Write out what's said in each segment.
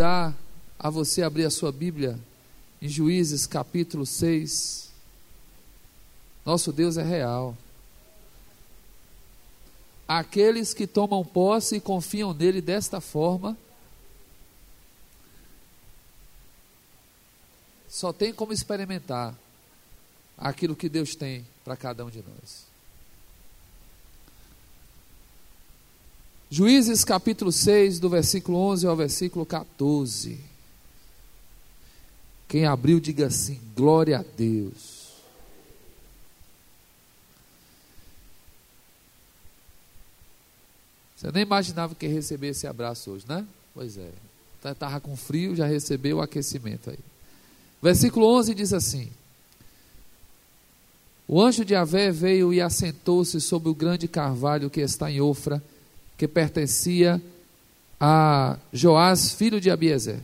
convidar a você abrir a sua Bíblia em Juízes capítulo 6. Nosso Deus é real. Aqueles que tomam posse e confiam nele desta forma, só tem como experimentar aquilo que Deus tem para cada um de nós. Juízes capítulo 6, do versículo 11 ao versículo 14. Quem abriu, diga assim: glória a Deus. Você nem imaginava que ia receber esse abraço hoje, né? Pois é. Estava com frio, já recebeu o aquecimento aí. Versículo 11 diz assim: O anjo de Avé veio e assentou-se sobre o grande carvalho que está em Ofra, que pertencia a Joás, filho de Abiezer.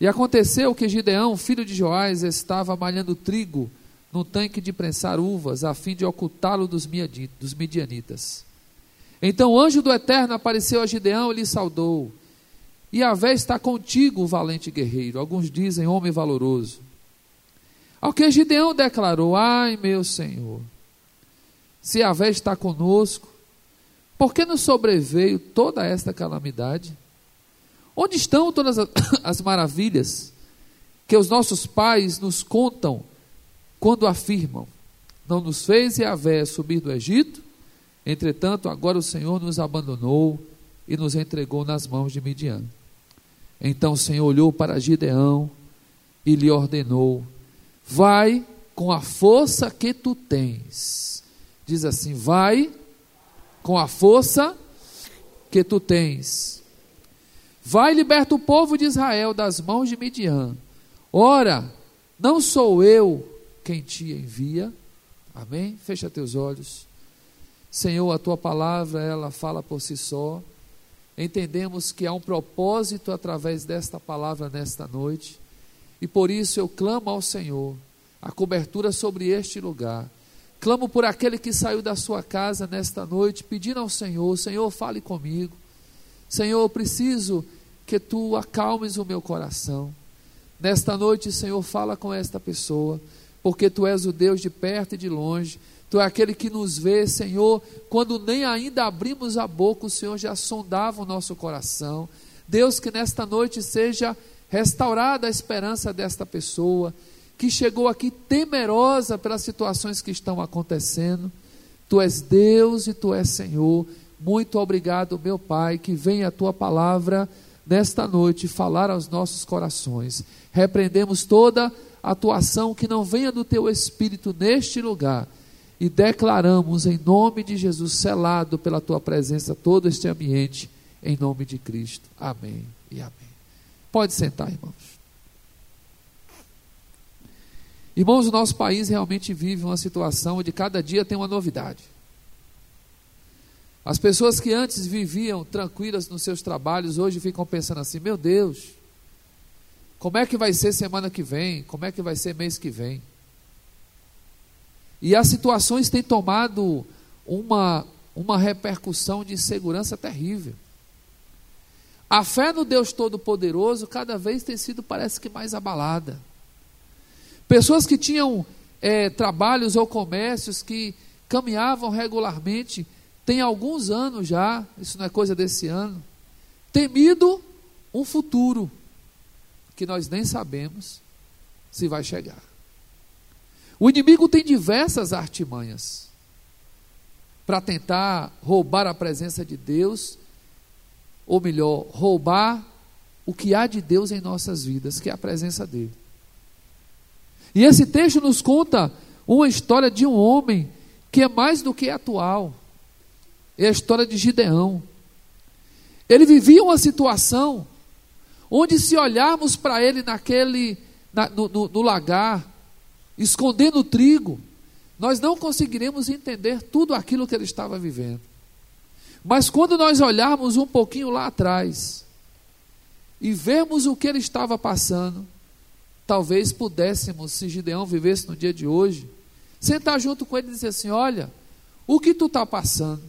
E aconteceu que Gideão, filho de Joás, estava malhando trigo no tanque de prensar uvas, a fim de ocultá-lo dos midianitas. Então o anjo do Eterno apareceu a Gideão e lhe saudou. E a vé está contigo, valente guerreiro. Alguns dizem homem valoroso. Ao que Gideão declarou: Ai, meu Senhor, se a vé está conosco, por que nos sobreveio toda esta calamidade? Onde estão todas as maravilhas que os nossos pais nos contam quando afirmam: Não nos fez Yahvé subir do Egito? Entretanto, agora o Senhor nos abandonou e nos entregou nas mãos de Midian. Então o Senhor olhou para Gideão e lhe ordenou: Vai com a força que tu tens. Diz assim: Vai com a força que tu tens Vai e liberta o povo de Israel das mãos de Midian. Ora, não sou eu quem te envia. Amém? Fecha teus olhos. Senhor, a tua palavra, ela fala por si só. Entendemos que há um propósito através desta palavra nesta noite. E por isso eu clamo ao Senhor a cobertura sobre este lugar. Clamo por aquele que saiu da sua casa nesta noite, pedindo ao Senhor: Senhor, fale comigo. Senhor, eu preciso que tu acalmes o meu coração. Nesta noite, Senhor, fala com esta pessoa, porque tu és o Deus de perto e de longe. Tu é aquele que nos vê, Senhor, quando nem ainda abrimos a boca, o Senhor já sondava o nosso coração. Deus, que nesta noite seja restaurada a esperança desta pessoa, que chegou aqui temerosa pelas situações que estão acontecendo. Tu és Deus e tu és Senhor. Muito obrigado, meu Pai, que venha a tua palavra nesta noite falar aos nossos corações. Repreendemos toda atuação que não venha do teu espírito neste lugar e declaramos em nome de Jesus, selado pela tua presença, todo este ambiente, em nome de Cristo. Amém e amém. Pode sentar, irmãos. Irmãos, o nosso país realmente vive uma situação onde cada dia tem uma novidade. As pessoas que antes viviam tranquilas nos seus trabalhos, hoje ficam pensando assim: meu Deus, como é que vai ser semana que vem? Como é que vai ser mês que vem? E as situações têm tomado uma, uma repercussão de insegurança terrível. A fé no Deus Todo-Poderoso cada vez tem sido, parece que, mais abalada. Pessoas que tinham é, trabalhos ou comércios que caminhavam regularmente tem alguns anos já, isso não é coisa desse ano, temido um futuro que nós nem sabemos se vai chegar. O inimigo tem diversas artimanhas para tentar roubar a presença de Deus, ou melhor, roubar o que há de Deus em nossas vidas, que é a presença dele. E esse texto nos conta uma história de um homem que é mais do que atual. É a história de Gideão. Ele vivia uma situação onde, se olharmos para ele naquele, na, no, no, no lagar, escondendo trigo, nós não conseguiremos entender tudo aquilo que ele estava vivendo. Mas quando nós olharmos um pouquinho lá atrás e vermos o que ele estava passando, talvez pudéssemos, se Gideão vivesse no dia de hoje, sentar junto com ele e dizer assim: Olha, o que tu está passando?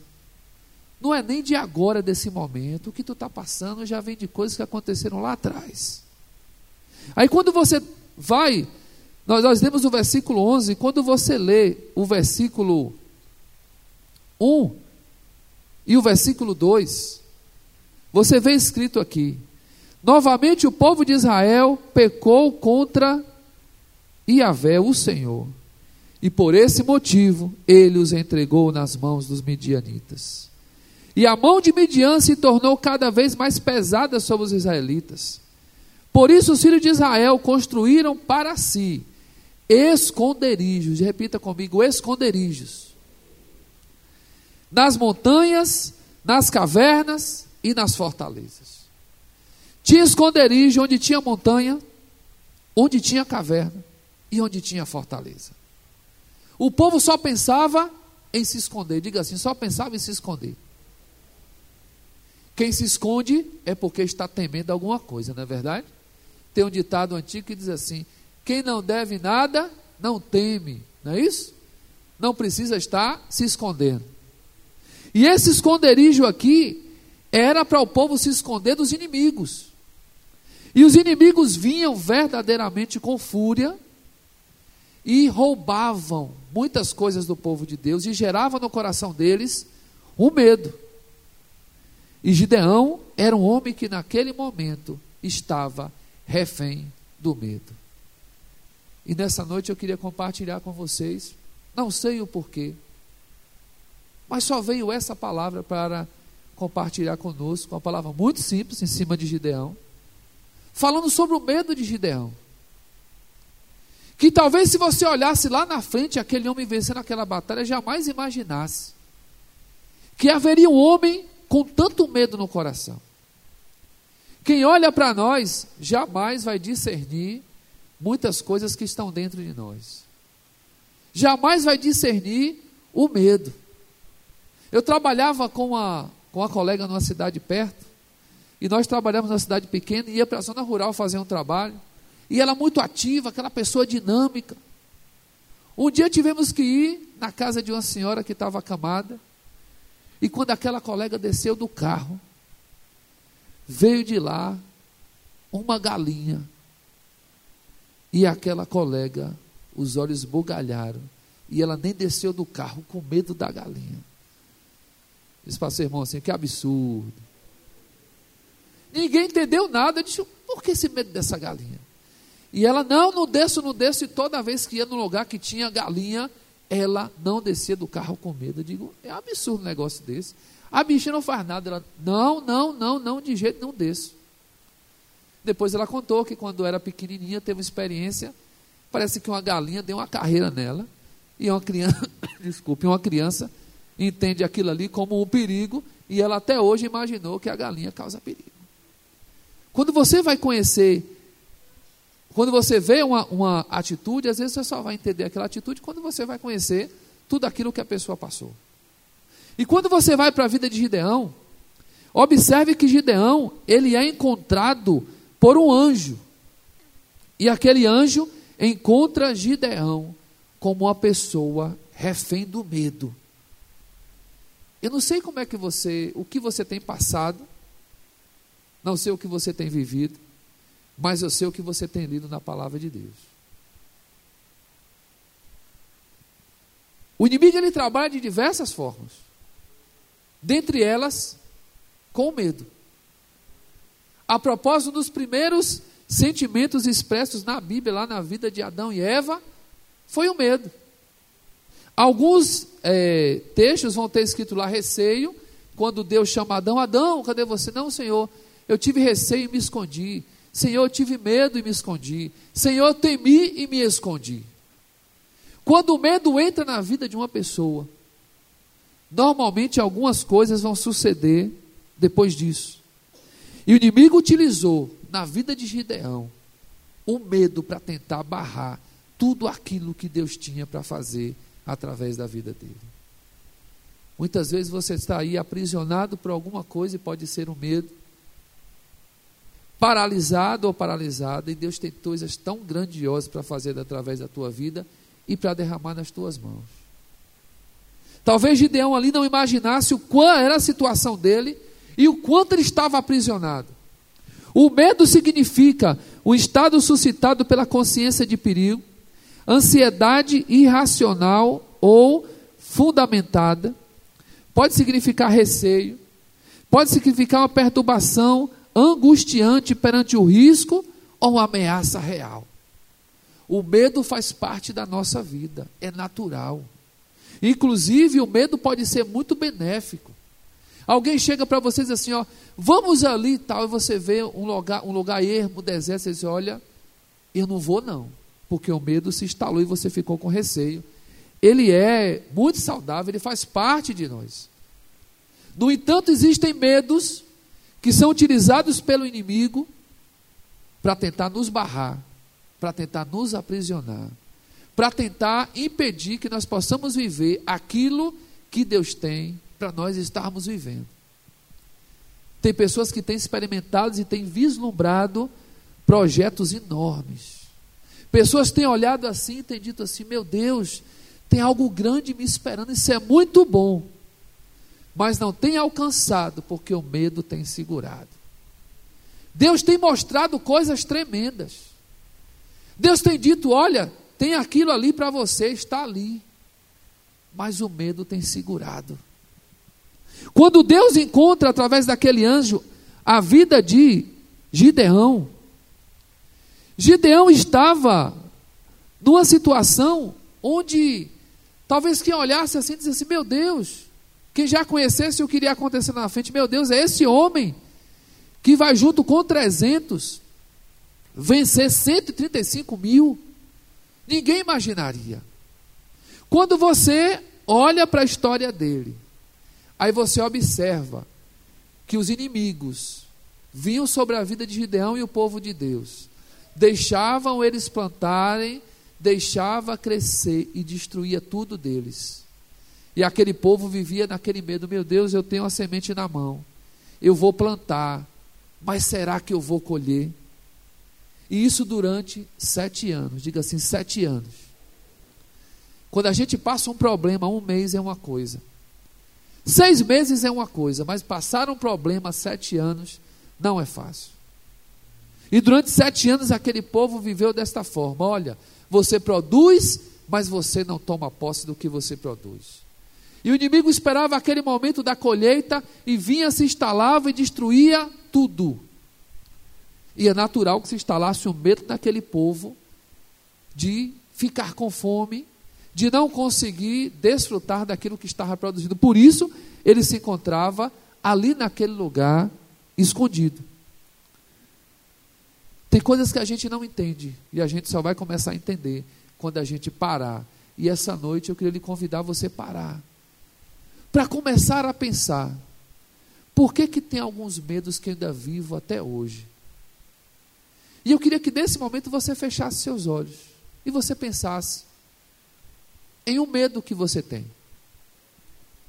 não é nem de agora, desse momento. O que tu está passando já vem de coisas que aconteceram lá atrás. Aí quando você vai, nós, nós lemos o versículo 11, quando você lê o versículo 1 e o versículo 2, você vê escrito aqui: Novamente o povo de Israel pecou contra Yahvé, o Senhor, e por esse motivo ele os entregou nas mãos dos midianitas. E a mão de Midian se tornou cada vez mais pesada sobre os israelitas. Por isso os filhos de Israel construíram para si esconderijos, repita comigo, esconderijos. Nas montanhas, nas cavernas e nas fortalezas. Tinha esconderijo onde tinha montanha, onde tinha caverna e onde tinha fortaleza. O povo só pensava em se esconder, diga assim, só pensava em se esconder. Quem se esconde é porque está temendo alguma coisa, não é verdade? Tem um ditado antigo que diz assim: quem não deve nada, não teme, não é isso? Não precisa estar se escondendo. E esse esconderijo aqui era para o povo se esconder dos inimigos. E os inimigos vinham verdadeiramente com fúria e roubavam muitas coisas do povo de Deus e geravam no coração deles um medo. E Gideão era um homem que naquele momento estava refém do medo. E nessa noite eu queria compartilhar com vocês, não sei o porquê, mas só veio essa palavra para compartilhar conosco, uma palavra muito simples em cima de Gideão, falando sobre o medo de Gideão. Que talvez se você olhasse lá na frente aquele homem vencendo aquela batalha, jamais imaginasse que haveria um homem com tanto medo no coração. Quem olha para nós jamais vai discernir muitas coisas que estão dentro de nós. Jamais vai discernir o medo. Eu trabalhava com uma, com uma colega numa cidade perto, e nós trabalhamos numa cidade pequena, ia para a zona rural fazer um trabalho, e ela muito ativa, aquela pessoa dinâmica. Um dia tivemos que ir na casa de uma senhora que estava acamada, e quando aquela colega desceu do carro, veio de lá uma galinha. E aquela colega, os olhos bugalharam. E ela nem desceu do carro com medo da galinha. Para o irmão assim: que absurdo. Ninguém entendeu nada. Eu disse: por que esse medo dessa galinha? E ela: não, não desço, não desço. E toda vez que ia no lugar que tinha galinha, ela não descia do carro com medo. Eu digo, é absurdo um negócio desse. A bicha não faz nada. Ela, não, não, não, não, de jeito não desço. Depois ela contou que quando era pequenininha teve uma experiência, parece que uma galinha deu uma carreira nela, e uma criança, desculpe, uma criança entende aquilo ali como um perigo, e ela até hoje imaginou que a galinha causa perigo. Quando você vai conhecer quando você vê uma, uma atitude, às vezes você só vai entender aquela atitude quando você vai conhecer tudo aquilo que a pessoa passou. E quando você vai para a vida de Gideão, observe que Gideão, ele é encontrado por um anjo. E aquele anjo encontra Gideão como uma pessoa refém do medo. Eu não sei como é que você, o que você tem passado, não sei o que você tem vivido, mas eu sei o que você tem lido na palavra de Deus. O inimigo ele trabalha de diversas formas. Dentre elas, com medo. A propósito dos primeiros sentimentos expressos na Bíblia, lá na vida de Adão e Eva, foi o medo. Alguns é, textos vão ter escrito lá receio, quando Deus chama Adão, Adão, cadê você? Não, Senhor, eu tive receio e me escondi. Senhor, eu tive medo e me escondi. Senhor, temi e me escondi. Quando o medo entra na vida de uma pessoa, normalmente algumas coisas vão suceder depois disso. E o inimigo utilizou na vida de Gideão o medo para tentar barrar tudo aquilo que Deus tinha para fazer através da vida dele. Muitas vezes você está aí aprisionado por alguma coisa e pode ser o um medo paralisado ou paralisada, e Deus tem coisas tão grandiosas para fazer através da tua vida e para derramar nas tuas mãos. Talvez Gideão ali não imaginasse o qual era a situação dele e o quanto ele estava aprisionado. O medo significa o estado suscitado pela consciência de perigo, ansiedade irracional ou fundamentada, pode significar receio, pode significar uma perturbação angustiante perante o risco ou ameaça real. O medo faz parte da nossa vida, é natural. Inclusive, o medo pode ser muito benéfico. Alguém chega para você diz assim: ó, vamos ali e tal, e você vê um lugar, um lugar ermo, deserto, você diz: olha, eu não vou não, porque o medo se instalou e você ficou com receio. Ele é muito saudável, ele faz parte de nós. No entanto, existem medos que são utilizados pelo inimigo para tentar nos barrar, para tentar nos aprisionar para tentar impedir que nós possamos viver aquilo que Deus tem para nós estarmos vivendo. Tem pessoas que têm experimentado e têm vislumbrado projetos enormes. Pessoas têm olhado assim e têm dito assim: meu Deus, tem algo grande me esperando, isso é muito bom. Mas não tem alcançado porque o medo tem segurado. Deus tem mostrado coisas tremendas. Deus tem dito: olha, tem aquilo ali para você, está ali. Mas o medo tem segurado. Quando Deus encontra através daquele anjo a vida de Gideão, Gideão estava numa situação onde talvez quem olhasse assim dissesse: Meu Deus, quem já conhecesse o que iria acontecer na frente, meu Deus, é esse homem que vai junto com 300 vencer 135 mil. Ninguém imaginaria. Quando você olha para a história dele, aí você observa que os inimigos vinham sobre a vida de Gideão e o povo de Deus, deixavam eles plantarem, deixava crescer e destruía tudo deles. E aquele povo vivia naquele medo: meu Deus, eu tenho a semente na mão, eu vou plantar, mas será que eu vou colher? E isso durante sete anos. Diga assim, sete anos. Quando a gente passa um problema, um mês é uma coisa. Seis meses é uma coisa, mas passar um problema sete anos não é fácil. E durante sete anos aquele povo viveu desta forma: olha, você produz, mas você não toma posse do que você produz. E o inimigo esperava aquele momento da colheita e vinha, se instalava e destruía tudo. E é natural que se instalasse um medo naquele povo de ficar com fome, de não conseguir desfrutar daquilo que estava produzindo. Por isso, ele se encontrava ali naquele lugar escondido. Tem coisas que a gente não entende e a gente só vai começar a entender quando a gente parar. E essa noite eu queria lhe convidar você a parar. Para começar a pensar. Por que, que tem alguns medos que ainda vivo até hoje? E eu queria que nesse momento você fechasse seus olhos e você pensasse em um medo que você tem.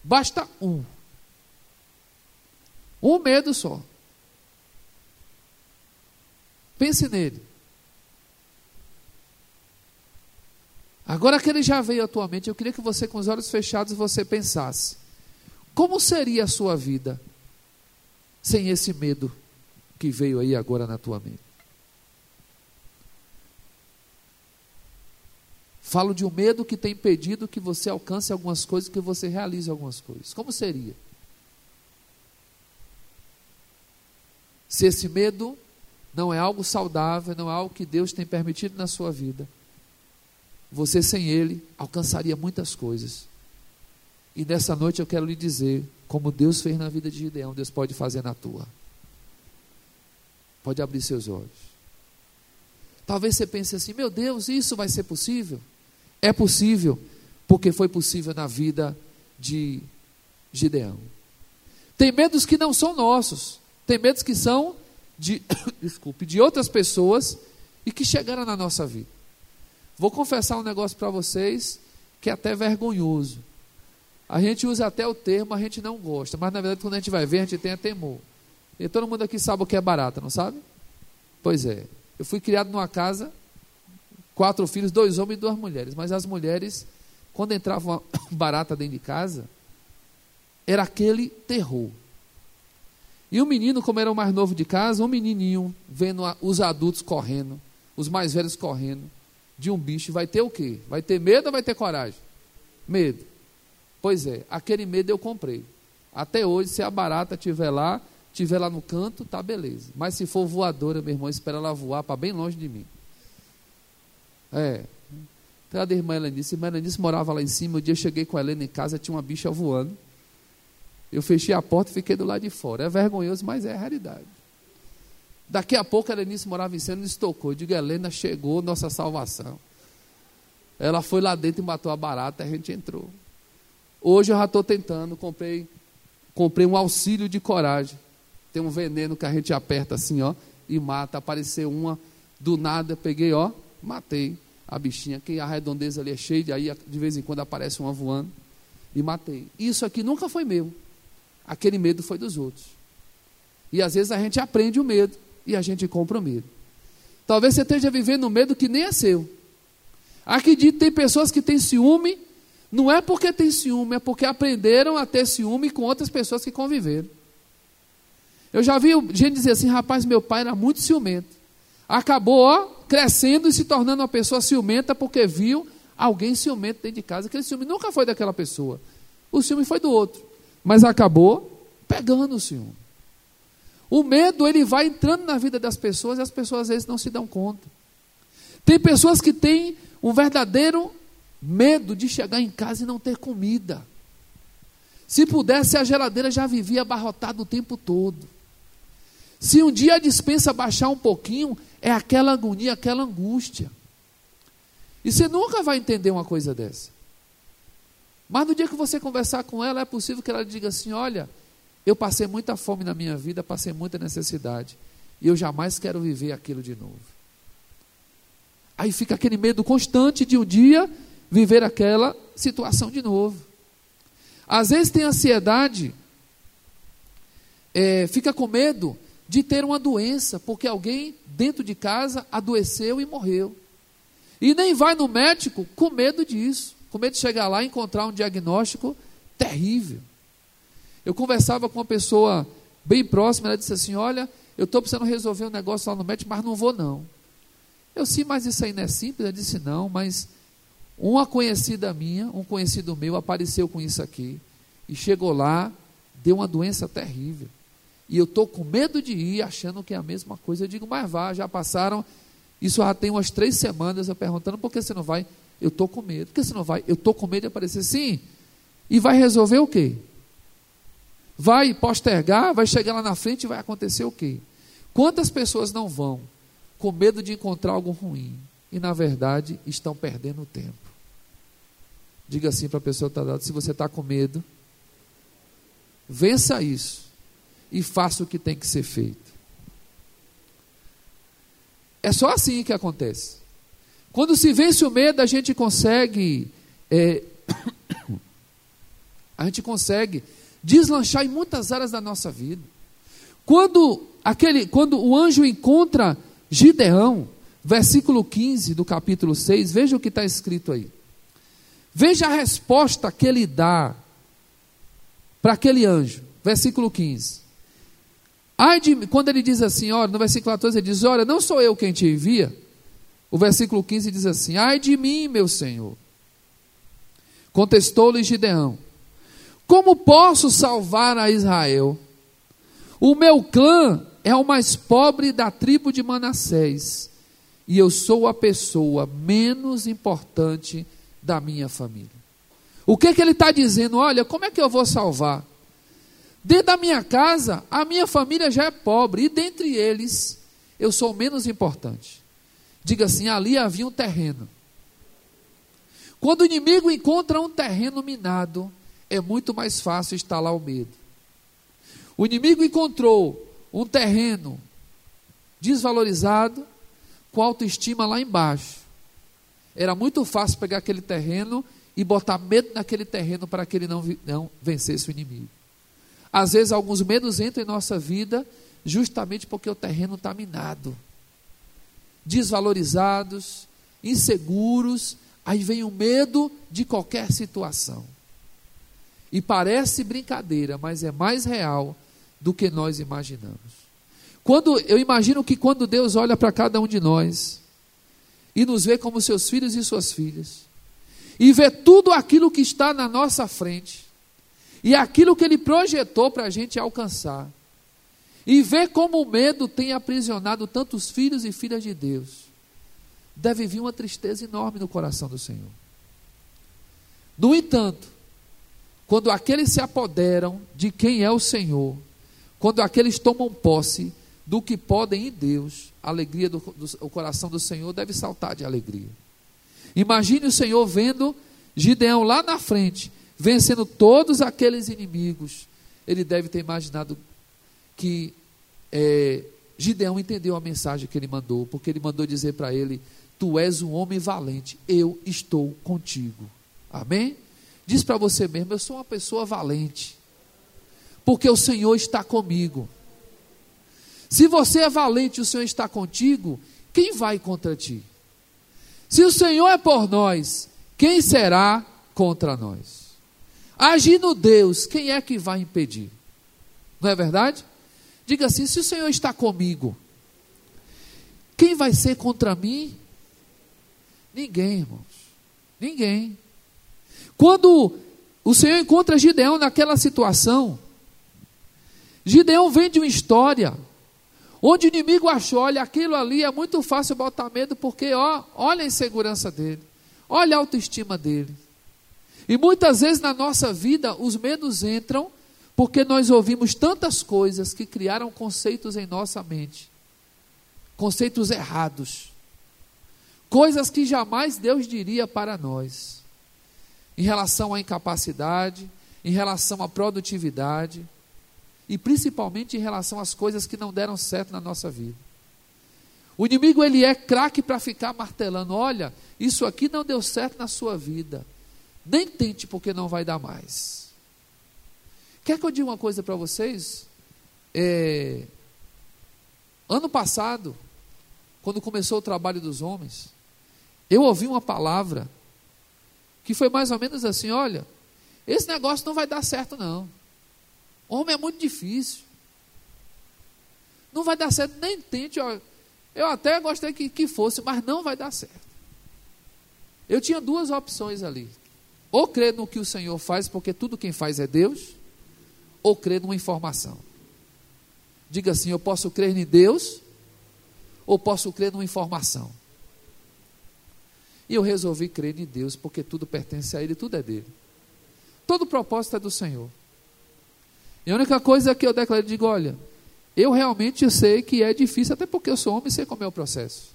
Basta um. Um medo só. Pense nele. Agora que ele já veio à tua mente, eu queria que você, com os olhos fechados, você pensasse: como seria a sua vida sem esse medo que veio aí agora na tua mente? Falo de um medo que tem impedido que você alcance algumas coisas, que você realize algumas coisas. Como seria? Se esse medo não é algo saudável, não é algo que Deus tem permitido na sua vida, você sem ele alcançaria muitas coisas. E nessa noite eu quero lhe dizer, como Deus fez na vida de Gideão, Deus pode fazer na tua. Pode abrir seus olhos. Talvez você pense assim: meu Deus, isso vai ser possível? É possível, porque foi possível na vida de Gideão. Tem medos que não são nossos, tem medos que são de, desculpe, de outras pessoas e que chegaram na nossa vida. Vou confessar um negócio para vocês que é até vergonhoso. A gente usa até o termo, a gente não gosta, mas na verdade quando a gente vai ver, a gente tem a temor. E todo mundo aqui sabe o que é barata, não sabe? Pois é. Eu fui criado numa casa quatro filhos, dois homens e duas mulheres. Mas as mulheres, quando entrava uma barata dentro de casa, era aquele terror. E o menino, como era o mais novo de casa, um menininho vendo os adultos correndo, os mais velhos correndo de um bicho, vai ter o quê? Vai ter medo ou vai ter coragem? Medo. Pois é, aquele medo eu comprei. Até hoje, se a barata estiver lá, estiver lá no canto, tá beleza. Mas se for voadora, meu irmão, espera ela voar para bem longe de mim. É. Cadê a irmã Helenice? A irmã Helenice morava lá em cima. Um dia eu cheguei com a Helena em casa, tinha uma bicha voando. Eu fechei a porta e fiquei do lado de fora. É vergonhoso, mas é a realidade. Daqui a pouco a Helenice morava em cima e nos tocou. Eu digo, Helena, chegou nossa salvação. Ela foi lá dentro e matou a barata, a gente entrou. Hoje eu já estou tentando, comprei, comprei um auxílio de coragem. Tem um veneno que a gente aperta assim, ó, e mata. Apareceu uma do nada, peguei, ó, matei a bichinha. Que a redondeza ali é cheia, de aí de vez em quando aparece uma voando e matei. Isso aqui nunca foi meu. Aquele medo foi dos outros. E às vezes a gente aprende o medo e a gente compra o medo. Talvez você esteja vivendo um medo que nem é seu. Acredite, tem pessoas que têm ciúme, não é porque tem ciúme, é porque aprenderam a ter ciúme com outras pessoas que conviveram. Eu já vi gente dizer assim, rapaz, meu pai era muito ciumento. Acabou ó, crescendo e se tornando uma pessoa ciumenta porque viu alguém ciumento dentro de casa. Aquele ciúme nunca foi daquela pessoa. O ciúme foi do outro. Mas acabou pegando o ciúme. O medo, ele vai entrando na vida das pessoas e as pessoas às vezes não se dão conta. Tem pessoas que têm um verdadeiro medo de chegar em casa e não ter comida. Se pudesse, a geladeira já vivia abarrotada o tempo todo. Se um dia a dispensa baixar um pouquinho, é aquela agonia, aquela angústia. E você nunca vai entender uma coisa dessa. Mas no dia que você conversar com ela, é possível que ela diga assim: Olha, eu passei muita fome na minha vida, passei muita necessidade, e eu jamais quero viver aquilo de novo. Aí fica aquele medo constante de um dia viver aquela situação de novo. Às vezes tem ansiedade, é, fica com medo de ter uma doença, porque alguém dentro de casa adoeceu e morreu. E nem vai no médico com medo disso, com medo de chegar lá e encontrar um diagnóstico terrível. Eu conversava com uma pessoa bem próxima, ela disse assim: Olha, eu estou precisando resolver um negócio lá no médico, mas não vou não. Eu sim, mas isso aí não é simples? Ela disse: Não, mas uma conhecida minha, um conhecido meu, apareceu com isso aqui e chegou lá, deu uma doença terrível. E eu estou com medo de ir, achando que é a mesma coisa. Eu digo, mas vá, já passaram. Isso já tem umas três semanas eu perguntando, por que você não vai? Eu estou com medo. Por que você não vai? Eu estou com medo de aparecer. Sim. E vai resolver o quê? Vai postergar, vai chegar lá na frente e vai acontecer o quê? Quantas pessoas não vão com medo de encontrar algo ruim e, na verdade, estão perdendo tempo? Diga assim para a pessoa que está dando: se você está com medo, vença isso e faça o que tem que ser feito. É só assim que acontece. Quando se vence o medo, a gente consegue. É, a gente consegue deslanchar em muitas áreas da nossa vida. Quando, aquele, quando o anjo encontra Gideão, versículo 15 do capítulo 6, veja o que está escrito aí. Veja a resposta que ele dá para aquele anjo, versículo 15. Ai de, quando ele diz assim, olha, no versículo 14 ele diz: Olha, não sou eu quem te envia. O versículo 15 diz assim: Ai de mim, meu senhor. Contestou-lhe Gideão: Como posso salvar a Israel? O meu clã é o mais pobre da tribo de Manassés, e eu sou a pessoa menos importante da minha família. O que, que ele está dizendo? Olha, como é que eu vou salvar? Dentro da minha casa, a minha família já é pobre, e dentre eles, eu sou menos importante. Diga assim: ali havia um terreno. Quando o inimigo encontra um terreno minado, é muito mais fácil instalar o medo. O inimigo encontrou um terreno desvalorizado, com autoestima lá embaixo. Era muito fácil pegar aquele terreno e botar medo naquele terreno para que ele não, não vencesse o inimigo. Às vezes, alguns medos entram em nossa vida justamente porque o terreno está minado. Desvalorizados, inseguros, Aí vem o medo de qualquer situação. E parece brincadeira, mas é mais real do que nós imaginamos. Quando eu imagino que quando Deus olha para cada um de nós e nos vê como seus filhos e suas filhas, e vê tudo aquilo que está na nossa frente, e aquilo que Ele projetou para a gente alcançar, e vê como o medo tem aprisionado tantos filhos e filhas de Deus, deve vir uma tristeza enorme no coração do Senhor. No entanto, quando aqueles se apoderam de quem é o Senhor, quando aqueles tomam posse do que podem em Deus, a alegria do, do o coração do Senhor deve saltar de alegria. Imagine o Senhor vendo Gideão lá na frente, vencendo todos aqueles inimigos. Ele deve ter imaginado que é, Gideão entendeu a mensagem que ele mandou, porque ele mandou dizer para ele: Tu és um homem valente, eu estou contigo. Amém? Diz para você mesmo: eu sou uma pessoa valente, porque o Senhor está comigo. Se você é valente e o Senhor está contigo, quem vai contra ti? Se o Senhor é por nós, quem será contra nós? Agindo Deus, quem é que vai impedir? Não é verdade? Diga assim: se o Senhor está comigo, quem vai ser contra mim? Ninguém, irmãos. Ninguém. Quando o Senhor encontra Gideão naquela situação, Gideão vem de uma história onde o inimigo achou, olha, aquilo ali é muito fácil botar medo, porque ó, olha a insegurança dele, olha a autoestima dele. E muitas vezes na nossa vida os medos entram porque nós ouvimos tantas coisas que criaram conceitos em nossa mente, conceitos errados, coisas que jamais Deus diria para nós em relação à incapacidade, em relação à produtividade e principalmente em relação às coisas que não deram certo na nossa vida. O inimigo ele é craque para ficar martelando, olha, isso aqui não deu certo na sua vida. Nem tente porque não vai dar mais. Quer que eu diga uma coisa para vocês? É, ano passado, quando começou o trabalho dos homens, eu ouvi uma palavra que foi mais ou menos assim: olha, esse negócio não vai dar certo, não. Homem é muito difícil. Não vai dar certo, nem tente. Eu até gostei que, que fosse, mas não vai dar certo. Eu tinha duas opções ali. Ou crer no que o Senhor faz, porque tudo quem faz é Deus, ou crer numa informação. Diga assim: eu posso crer em Deus, ou posso crer numa informação. E eu resolvi crer em Deus, porque tudo pertence a Ele, tudo é dele. Todo propósito é do Senhor. E a única coisa que eu declaro, digo, olha, eu realmente sei que é difícil, até porque eu sou homem e sei como é o processo.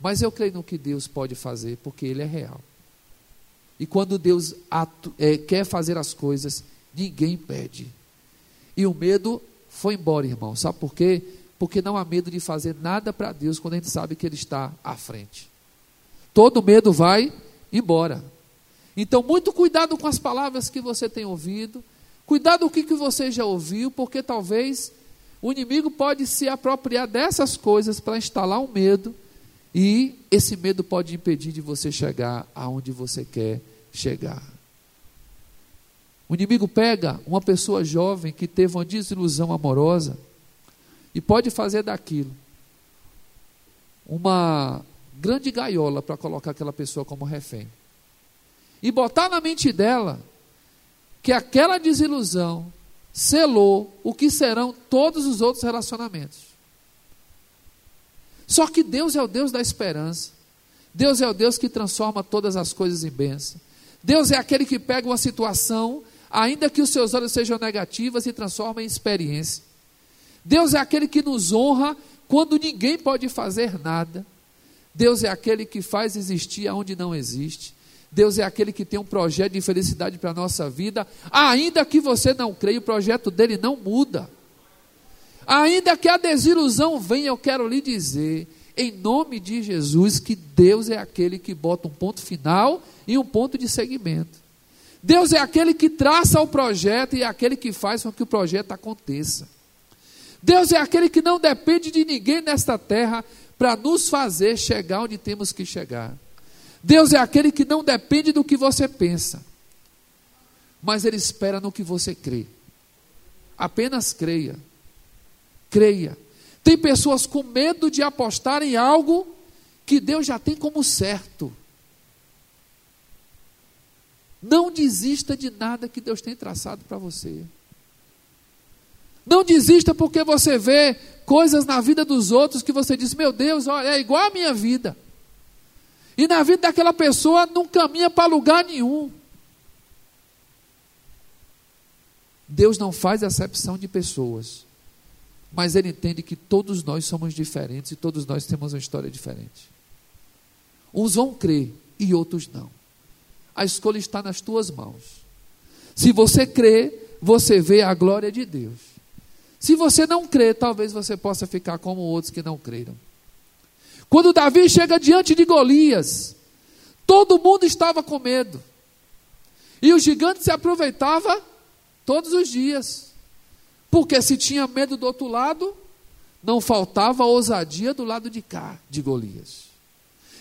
Mas eu creio no que Deus pode fazer, porque Ele é real. E quando Deus é, quer fazer as coisas, ninguém impede. E o medo foi embora, irmão. Sabe por quê? Porque não há medo de fazer nada para Deus quando a gente sabe que Ele está à frente todo medo vai embora. Então, muito cuidado com as palavras que você tem ouvido, cuidado o que, que você já ouviu, porque talvez o inimigo pode se apropriar dessas coisas para instalar um medo, e esse medo pode impedir de você chegar aonde você quer chegar. O inimigo pega uma pessoa jovem que teve uma desilusão amorosa e pode fazer daquilo uma grande gaiola para colocar aquela pessoa como refém. E botar na mente dela que aquela desilusão selou o que serão todos os outros relacionamentos. Só que Deus é o Deus da esperança. Deus é o Deus que transforma todas as coisas em bênção. Deus é aquele que pega uma situação, ainda que os seus olhos sejam negativos, e transforma em experiência. Deus é aquele que nos honra quando ninguém pode fazer nada. Deus é aquele que faz existir aonde não existe. Deus é aquele que tem um projeto de felicidade para a nossa vida. Ainda que você não creia, o projeto dele não muda. Ainda que a desilusão venha, eu quero lhe dizer, em nome de Jesus, que Deus é aquele que bota um ponto final e um ponto de segmento. Deus é aquele que traça o projeto e é aquele que faz com que o projeto aconteça. Deus é aquele que não depende de ninguém nesta terra para nos fazer chegar onde temos que chegar. Deus é aquele que não depende do que você pensa, mas Ele espera no que você crê. Apenas creia. Creia. Tem pessoas com medo de apostar em algo que Deus já tem como certo. Não desista de nada que Deus tem traçado para você. Não desista porque você vê coisas na vida dos outros que você diz: Meu Deus, olha, é igual a minha vida. E na vida daquela pessoa não caminha para lugar nenhum. Deus não faz acepção de pessoas, mas Ele entende que todos nós somos diferentes e todos nós temos uma história diferente. Uns vão crer e outros não. A escolha está nas tuas mãos. Se você crê, você vê a glória de Deus. Se você não crê, talvez você possa ficar como outros que não creram. Quando Davi chega diante de Golias, todo mundo estava com medo. E o gigante se aproveitava todos os dias. Porque se tinha medo do outro lado, não faltava ousadia do lado de cá, de Golias.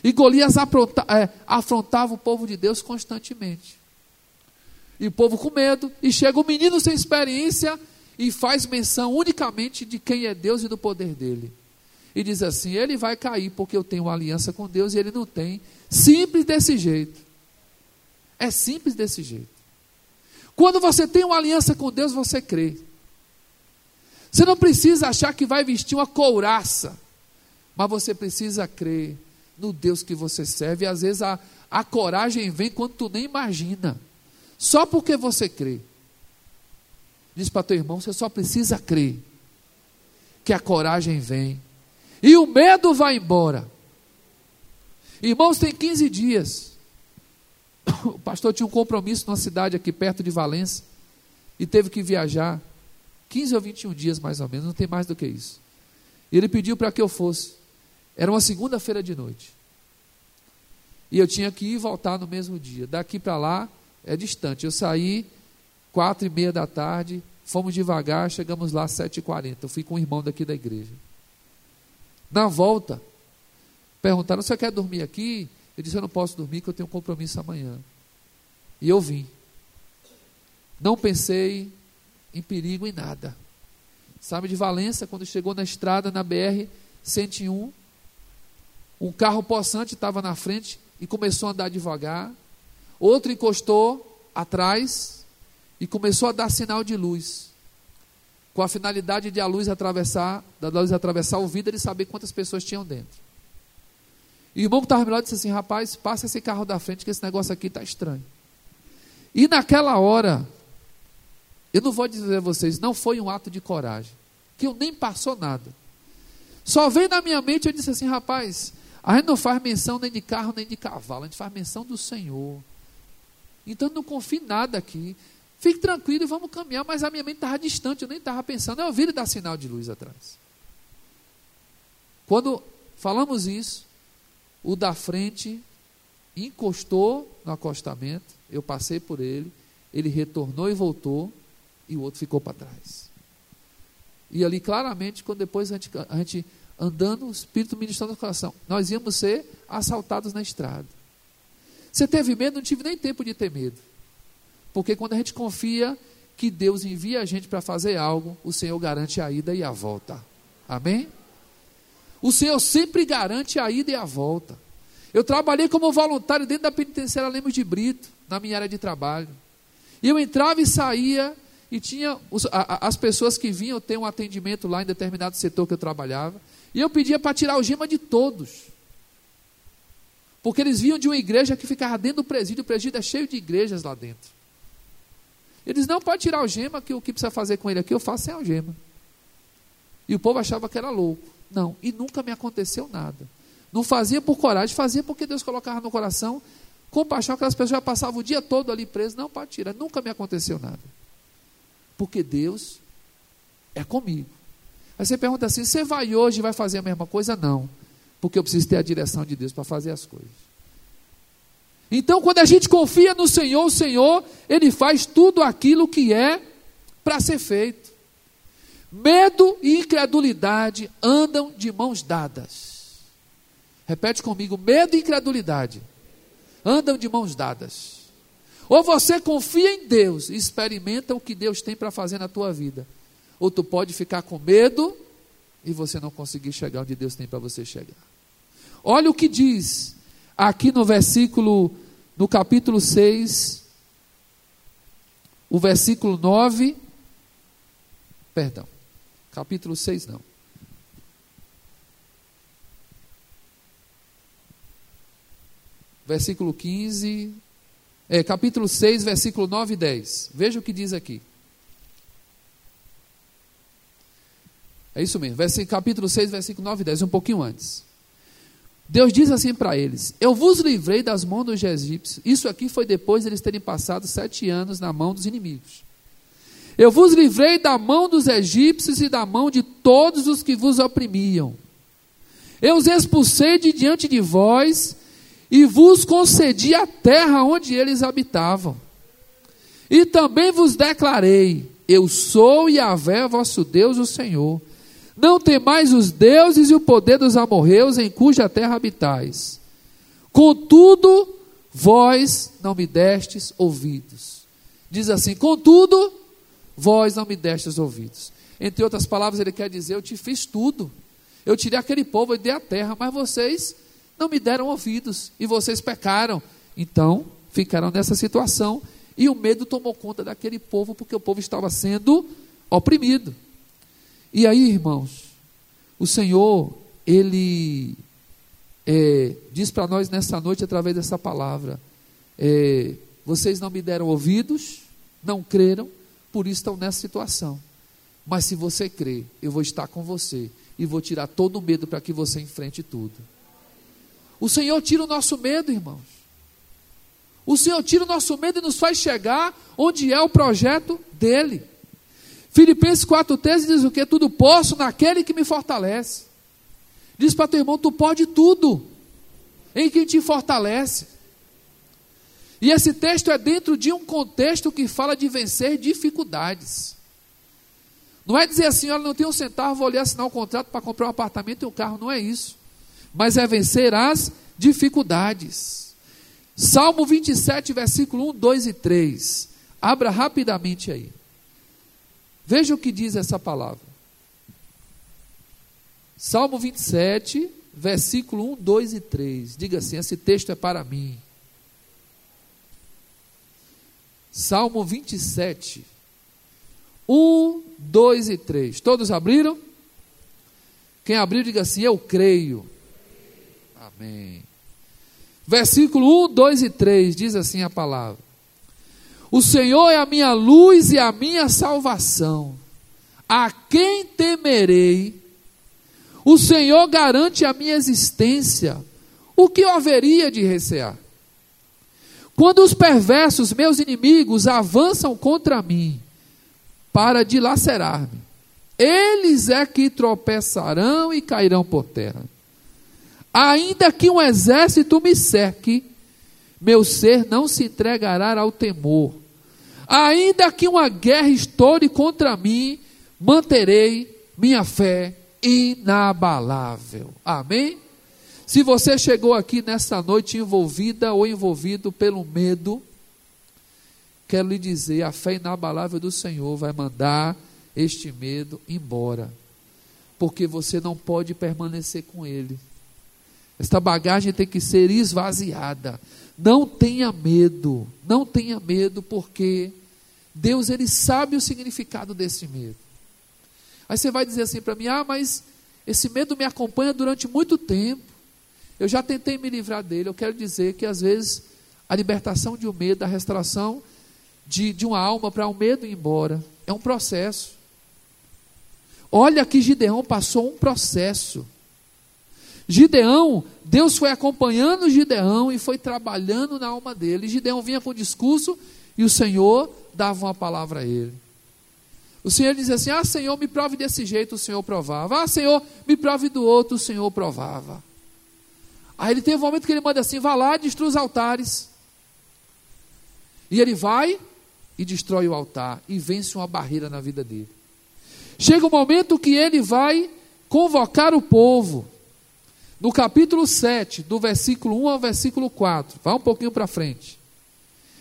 E Golias é, afrontava o povo de Deus constantemente. E o povo com medo, e chega um menino sem experiência e faz menção unicamente de quem é Deus e do poder dele. E diz assim: ele vai cair porque eu tenho uma aliança com Deus e ele não tem. Simples desse jeito. É simples desse jeito. Quando você tem uma aliança com Deus, você crê. Você não precisa achar que vai vestir uma couraça, mas você precisa crer no Deus que você serve. E às vezes a, a coragem vem quando tu nem imagina. Só porque você crê. Diz para teu irmão, você só precisa crer. Que a coragem vem. E o medo vai embora. Irmãos, tem 15 dias. O pastor tinha um compromisso numa cidade aqui perto de Valença. E teve que viajar 15 ou 21 dias mais ou menos, não tem mais do que isso. E ele pediu para que eu fosse. Era uma segunda-feira de noite. E eu tinha que ir e voltar no mesmo dia. Daqui para lá é distante. Eu saí quatro e meia da tarde, fomos devagar, chegamos lá às sete e quarenta. Eu fui com um irmão daqui da igreja. Na volta, perguntaram: você quer dormir aqui? Eu disse: eu não posso dormir, que eu tenho um compromisso amanhã. E eu vim. Não pensei em perigo em nada. Sabe de Valença, quando chegou na estrada, na BR 101, um carro possante estava na frente e começou a andar devagar. Outro encostou atrás e começou a dar sinal de luz. Com a finalidade de a luz atravessar, da luz atravessar o vidro e saber quantas pessoas tinham dentro. E o irmão que estava melhor disse assim: rapaz, passa esse carro da frente, que esse negócio aqui está estranho. E naquela hora, eu não vou dizer a vocês, não foi um ato de coragem, que eu nem passou nada. Só veio na minha mente, eu disse assim, rapaz, a gente não faz menção nem de carro nem de cavalo, a gente faz menção do Senhor. Então não confie nada aqui. Fique tranquilo e vamos caminhar, mas a minha mente estava distante, eu nem estava pensando. Eu ouvi ele dar sinal de luz atrás. Quando falamos isso, o da frente encostou no acostamento, eu passei por ele, ele retornou e voltou, e o outro ficou para trás. E ali claramente, quando depois a gente, a gente andando, o Espírito ministrando no coração. Nós íamos ser assaltados na estrada. Você teve medo? Não tive nem tempo de ter medo. Porque quando a gente confia que Deus envia a gente para fazer algo, o Senhor garante a ida e a volta. Amém? O Senhor sempre garante a ida e a volta. Eu trabalhei como voluntário dentro da penitenciária Lemos de Brito, na minha área de trabalho. E eu entrava e saía, e tinha os, a, as pessoas que vinham ter um atendimento lá em determinado setor que eu trabalhava. E eu pedia para tirar o gema de todos. Porque eles vinham de uma igreja que ficava dentro do presídio, o presídio é cheio de igrejas lá dentro. Eles não pode tirar o gema, que o que precisa fazer com ele aqui eu faço sem algema. E o povo achava que era louco. Não, e nunca me aconteceu nada. Não fazia por coragem, fazia porque Deus colocava no coração compaixão, aquelas pessoas já passavam o dia todo ali presas. Não, pode tirar, nunca me aconteceu nada. Porque Deus é comigo. Aí você pergunta assim: você vai hoje e vai fazer a mesma coisa? Não, porque eu preciso ter a direção de Deus para fazer as coisas. Então, quando a gente confia no Senhor, o Senhor, Ele faz tudo aquilo que é para ser feito. Medo e incredulidade andam de mãos dadas. Repete comigo: medo e incredulidade andam de mãos dadas. Ou você confia em Deus e experimenta o que Deus tem para fazer na tua vida. Ou tu pode ficar com medo e você não conseguir chegar onde Deus tem para você chegar. Olha o que diz aqui no versículo, no capítulo 6, o versículo 9. Perdão, capítulo 6 não. Versículo 15, é, capítulo 6, versículo 9 e 10. Veja o que diz aqui. É isso mesmo, capítulo 6, versículo 9 e 10, um pouquinho antes. Deus diz assim para eles: Eu vos livrei das mãos dos egípcios. Isso aqui foi depois de eles terem passado sete anos na mão dos inimigos. Eu vos livrei da mão dos egípcios e da mão de todos os que vos oprimiam. Eu os expulsei de diante de vós e vos concedi a terra onde eles habitavam. E também vos declarei: Eu sou Yahvé, vosso Deus, o Senhor. Não temais os deuses e o poder dos amorreus em cuja terra habitais. Contudo, vós não me destes ouvidos. Diz assim: Contudo, vós não me destes ouvidos. Entre outras palavras, ele quer dizer: Eu te fiz tudo. Eu tirei aquele povo e dei a terra, mas vocês não me deram ouvidos e vocês pecaram. Então, ficaram nessa situação e o medo tomou conta daquele povo porque o povo estava sendo oprimido. E aí, irmãos, o Senhor, Ele é, diz para nós nessa noite, através dessa palavra: é, vocês não me deram ouvidos, não creram, por isso estão nessa situação. Mas se você crer, eu vou estar com você e vou tirar todo o medo para que você enfrente tudo. O Senhor tira o nosso medo, irmãos. O Senhor tira o nosso medo e nos faz chegar onde é o projeto dele. Filipenses 4,13 diz o que? Tudo posso naquele que me fortalece. Diz para teu irmão: tu pode tudo em quem te fortalece. E esse texto é dentro de um contexto que fala de vencer dificuldades. Não é dizer assim, olha, não tenho um centavo, vou ali assinar um contrato para comprar um apartamento e um carro, não é isso. Mas é vencer as dificuldades. Salmo 27, versículo 1, 2 e 3. Abra rapidamente aí. Veja o que diz essa palavra. Salmo 27, versículo 1, 2 e 3. Diga assim: esse texto é para mim. Salmo 27, 1, 2 e 3. Todos abriram? Quem abriu, diga assim: Eu creio. Amém. Versículo 1, 2 e 3 diz assim a palavra: o Senhor é a minha luz e a minha salvação. A quem temerei? O Senhor garante a minha existência. O que eu haveria de recear? Quando os perversos, meus inimigos, avançam contra mim para dilacerar-me, eles é que tropeçarão e cairão por terra. Ainda que um exército me cerque, meu ser não se entregará ao temor. Ainda que uma guerra estoure contra mim, manterei minha fé inabalável. Amém? Se você chegou aqui nesta noite envolvida ou envolvido pelo medo, quero lhe dizer: a fé inabalável do Senhor vai mandar este medo embora, porque você não pode permanecer com ele. Esta bagagem tem que ser esvaziada. Não tenha medo, não tenha medo, porque Deus ele sabe o significado desse medo. Aí você vai dizer assim para mim: ah, mas esse medo me acompanha durante muito tempo. Eu já tentei me livrar dele. Eu quero dizer que às vezes a libertação de um medo, a restauração de, de uma alma para o um medo ir embora, é um processo. Olha que Gideão passou um processo. Gideão, Deus foi acompanhando Gideão e foi trabalhando na alma dele. Gideão vinha com o discurso e o Senhor dava uma palavra a ele. O Senhor dizia assim: Ah, Senhor, me prove desse jeito, o Senhor provava. Ah, Senhor, me prove do outro, o Senhor provava. Aí ele tem um momento que ele manda assim: vá lá, destrua os altares. E ele vai e destrói o altar e vence uma barreira na vida dele. Chega o um momento que ele vai convocar o povo. No capítulo 7, do versículo 1 ao versículo 4, vai um pouquinho para frente.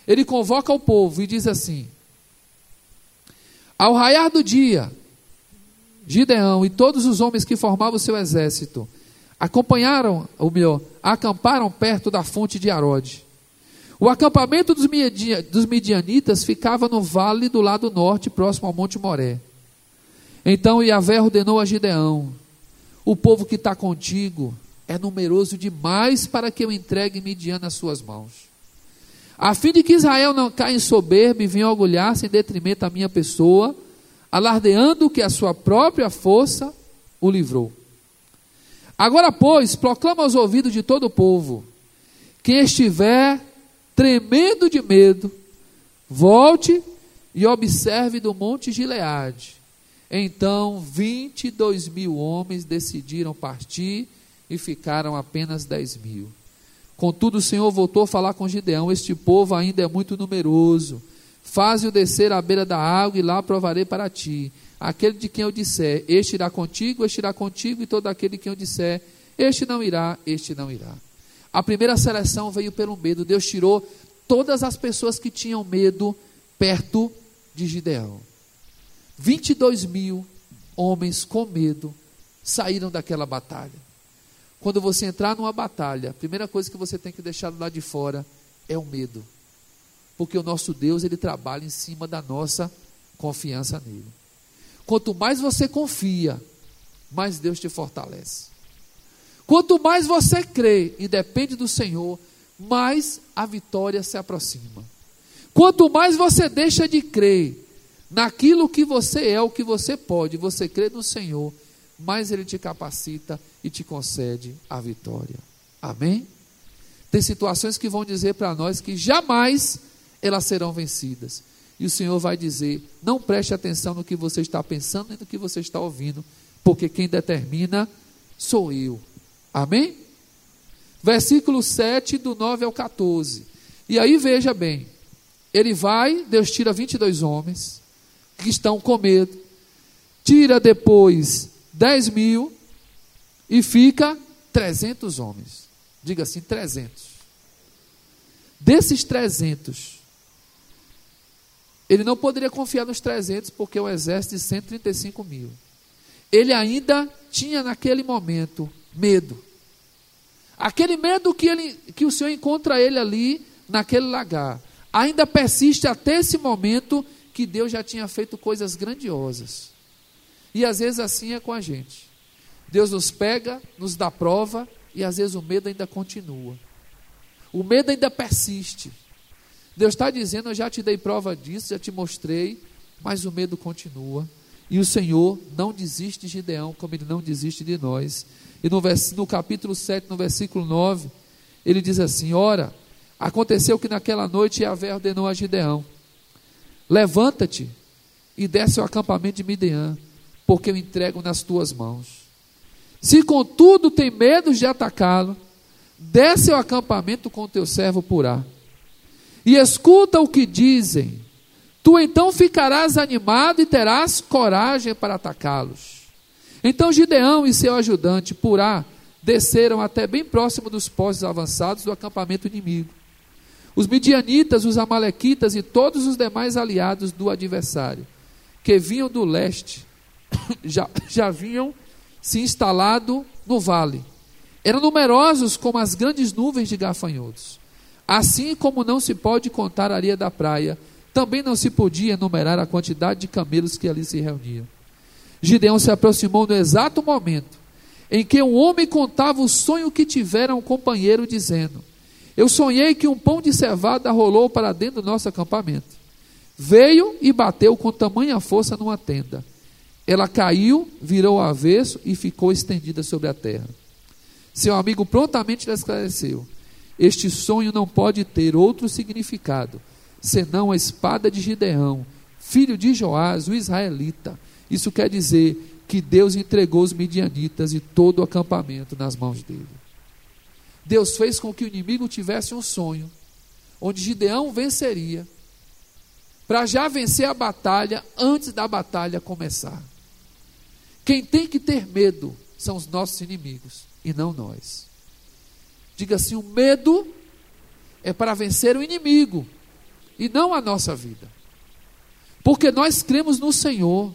Ele convoca o povo e diz assim: Ao raiar do dia, Gideão e todos os homens que formavam o seu exército acompanharam, ou melhor, acamparam perto da fonte de Arode. O acampamento dos, dos midianitas ficava no vale do lado norte, próximo ao Monte Moré. Então Yahvé ordenou a Gideão: O povo que está contigo é numeroso demais para que eu entregue Midian nas suas mãos. A fim de que Israel não caia em soberba e venha orgulhar-se em detrimento da minha pessoa, alardeando que a sua própria força o livrou. Agora, pois, proclama aos ouvidos de todo o povo: quem estiver tremendo de medo, volte e observe do monte Gileade. Então, 22 mil homens decidiram partir e ficaram apenas 10 mil. Contudo, o Senhor voltou a falar com Gideão: Este povo ainda é muito numeroso. Faze-o descer à beira da água e lá provarei para ti aquele de quem eu disser, este irá contigo, este irá contigo, e todo aquele de quem eu disser, este não irá, este não irá. A primeira seleção veio pelo medo. Deus tirou todas as pessoas que tinham medo perto de Gideão. 22 mil homens com medo saíram daquela batalha. Quando você entrar numa batalha, a primeira coisa que você tem que deixar do lado de fora é o medo. Porque o nosso Deus, ele trabalha em cima da nossa confiança nele. Quanto mais você confia, mais Deus te fortalece. Quanto mais você crê e depende do Senhor, mais a vitória se aproxima. Quanto mais você deixa de crer naquilo que você é, o que você pode, você crê no Senhor, mais Ele te capacita e te concede a vitória. Amém? Tem situações que vão dizer para nós que jamais elas serão vencidas. E o Senhor vai dizer: não preste atenção no que você está pensando e no que você está ouvindo, porque quem determina sou eu. Amém? Versículo 7, do 9 ao 14. E aí veja bem: ele vai, Deus tira 22 homens que estão com medo, tira depois 10 mil e fica 300 homens. Diga assim: 300. Desses 300, ele não poderia confiar nos 300, porque é um exército de 135 mil. Ele ainda tinha naquele momento medo. Aquele medo que, ele, que o Senhor encontra ele ali, naquele lagar, ainda persiste até esse momento que Deus já tinha feito coisas grandiosas. E às vezes assim é com a gente. Deus nos pega, nos dá prova, e às vezes o medo ainda continua. O medo ainda persiste. Deus está dizendo: Eu já te dei prova disso, já te mostrei, mas o medo continua. E o Senhor não desiste de Gideão, como ele não desiste de nós. E no, vers, no capítulo 7, no versículo 9, ele diz assim: Ora, aconteceu que naquela noite Yahvé ordenou a Gideão: Levanta-te e desce ao acampamento de Midian, porque eu entrego nas tuas mãos. Se contudo tem medo de atacá-lo, desce ao acampamento com teu servo Purá e escuta o que dizem, tu então ficarás animado e terás coragem para atacá-los. Então Gideão e seu ajudante, Purá, desceram até bem próximo dos postos avançados do acampamento inimigo. Os midianitas, os amalequitas e todos os demais aliados do adversário, que vinham do leste, já, já vinham se instalado no vale. Eram numerosos como as grandes nuvens de gafanhotos. Assim como não se pode contar a areia da praia, também não se podia enumerar a quantidade de camelos que ali se reuniam. Gideão se aproximou no exato momento em que um homem contava o sonho que tivera um companheiro, dizendo: Eu sonhei que um pão de cevada rolou para dentro do nosso acampamento. Veio e bateu com tamanha força numa tenda. Ela caiu, virou ao avesso e ficou estendida sobre a terra. Seu amigo prontamente lhe esclareceu: este sonho não pode ter outro significado senão a espada de Gideão, filho de Joás, o israelita. Isso quer dizer que Deus entregou os midianitas e todo o acampamento nas mãos dele. Deus fez com que o inimigo tivesse um sonho, onde Gideão venceria, para já vencer a batalha antes da batalha começar. Quem tem que ter medo são os nossos inimigos e não nós. Diga assim: o medo é para vencer o inimigo e não a nossa vida. Porque nós cremos no Senhor.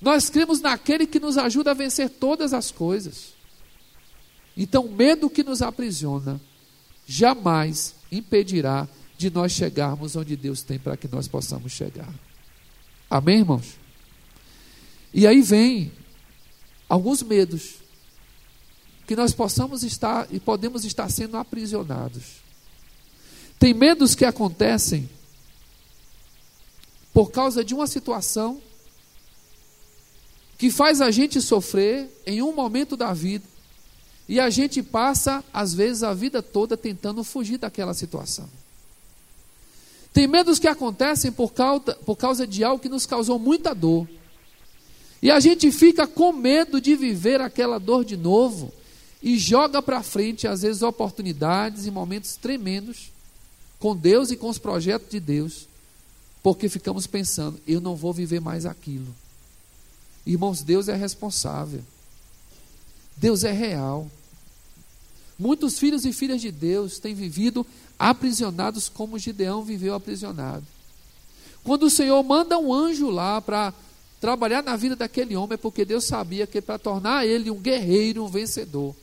Nós cremos naquele que nos ajuda a vencer todas as coisas. Então, o medo que nos aprisiona jamais impedirá de nós chegarmos onde Deus tem para que nós possamos chegar. Amém, irmãos? E aí vem alguns medos que nós possamos estar e podemos estar sendo aprisionados. Tem medos que acontecem por causa de uma situação que faz a gente sofrer em um momento da vida e a gente passa, às vezes, a vida toda tentando fugir daquela situação. Tem medos que acontecem por causa, por causa de algo que nos causou muita dor. E a gente fica com medo de viver aquela dor de novo e joga para frente, às vezes, oportunidades e momentos tremendos com Deus e com os projetos de Deus, porque ficamos pensando: eu não vou viver mais aquilo. Irmãos, Deus é responsável, Deus é real. Muitos filhos e filhas de Deus têm vivido aprisionados como Gideão viveu aprisionado. Quando o Senhor manda um anjo lá para trabalhar na vida daquele homem, é porque Deus sabia que para tornar ele um guerreiro, um vencedor,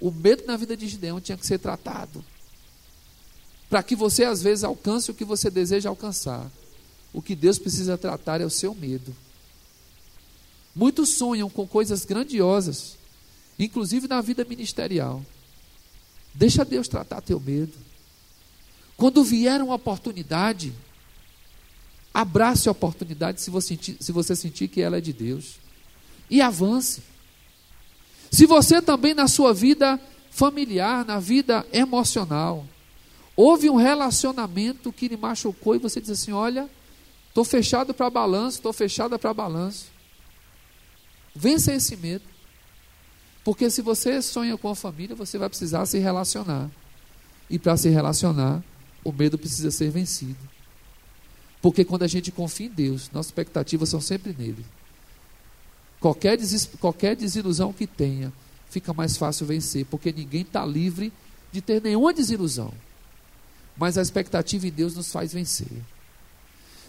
o medo na vida de Gideão tinha que ser tratado. Para que você às vezes alcance o que você deseja alcançar. O que Deus precisa tratar é o seu medo. Muitos sonham com coisas grandiosas, inclusive na vida ministerial. Deixa Deus tratar teu medo. Quando vier uma oportunidade, abrace a oportunidade se você, sentir, se você sentir que ela é de Deus. E avance. Se você também na sua vida familiar, na vida emocional, houve um relacionamento que lhe machucou e você diz assim: Olha, estou fechado para balanço, estou fechada para balanço. Vença esse medo. Porque se você sonha com a família, você vai precisar se relacionar. E para se relacionar, o medo precisa ser vencido. Porque quando a gente confia em Deus, nossas expectativas são sempre nele. Qualquer, des, qualquer desilusão que tenha, fica mais fácil vencer, porque ninguém está livre de ter nenhuma desilusão. Mas a expectativa em Deus nos faz vencer.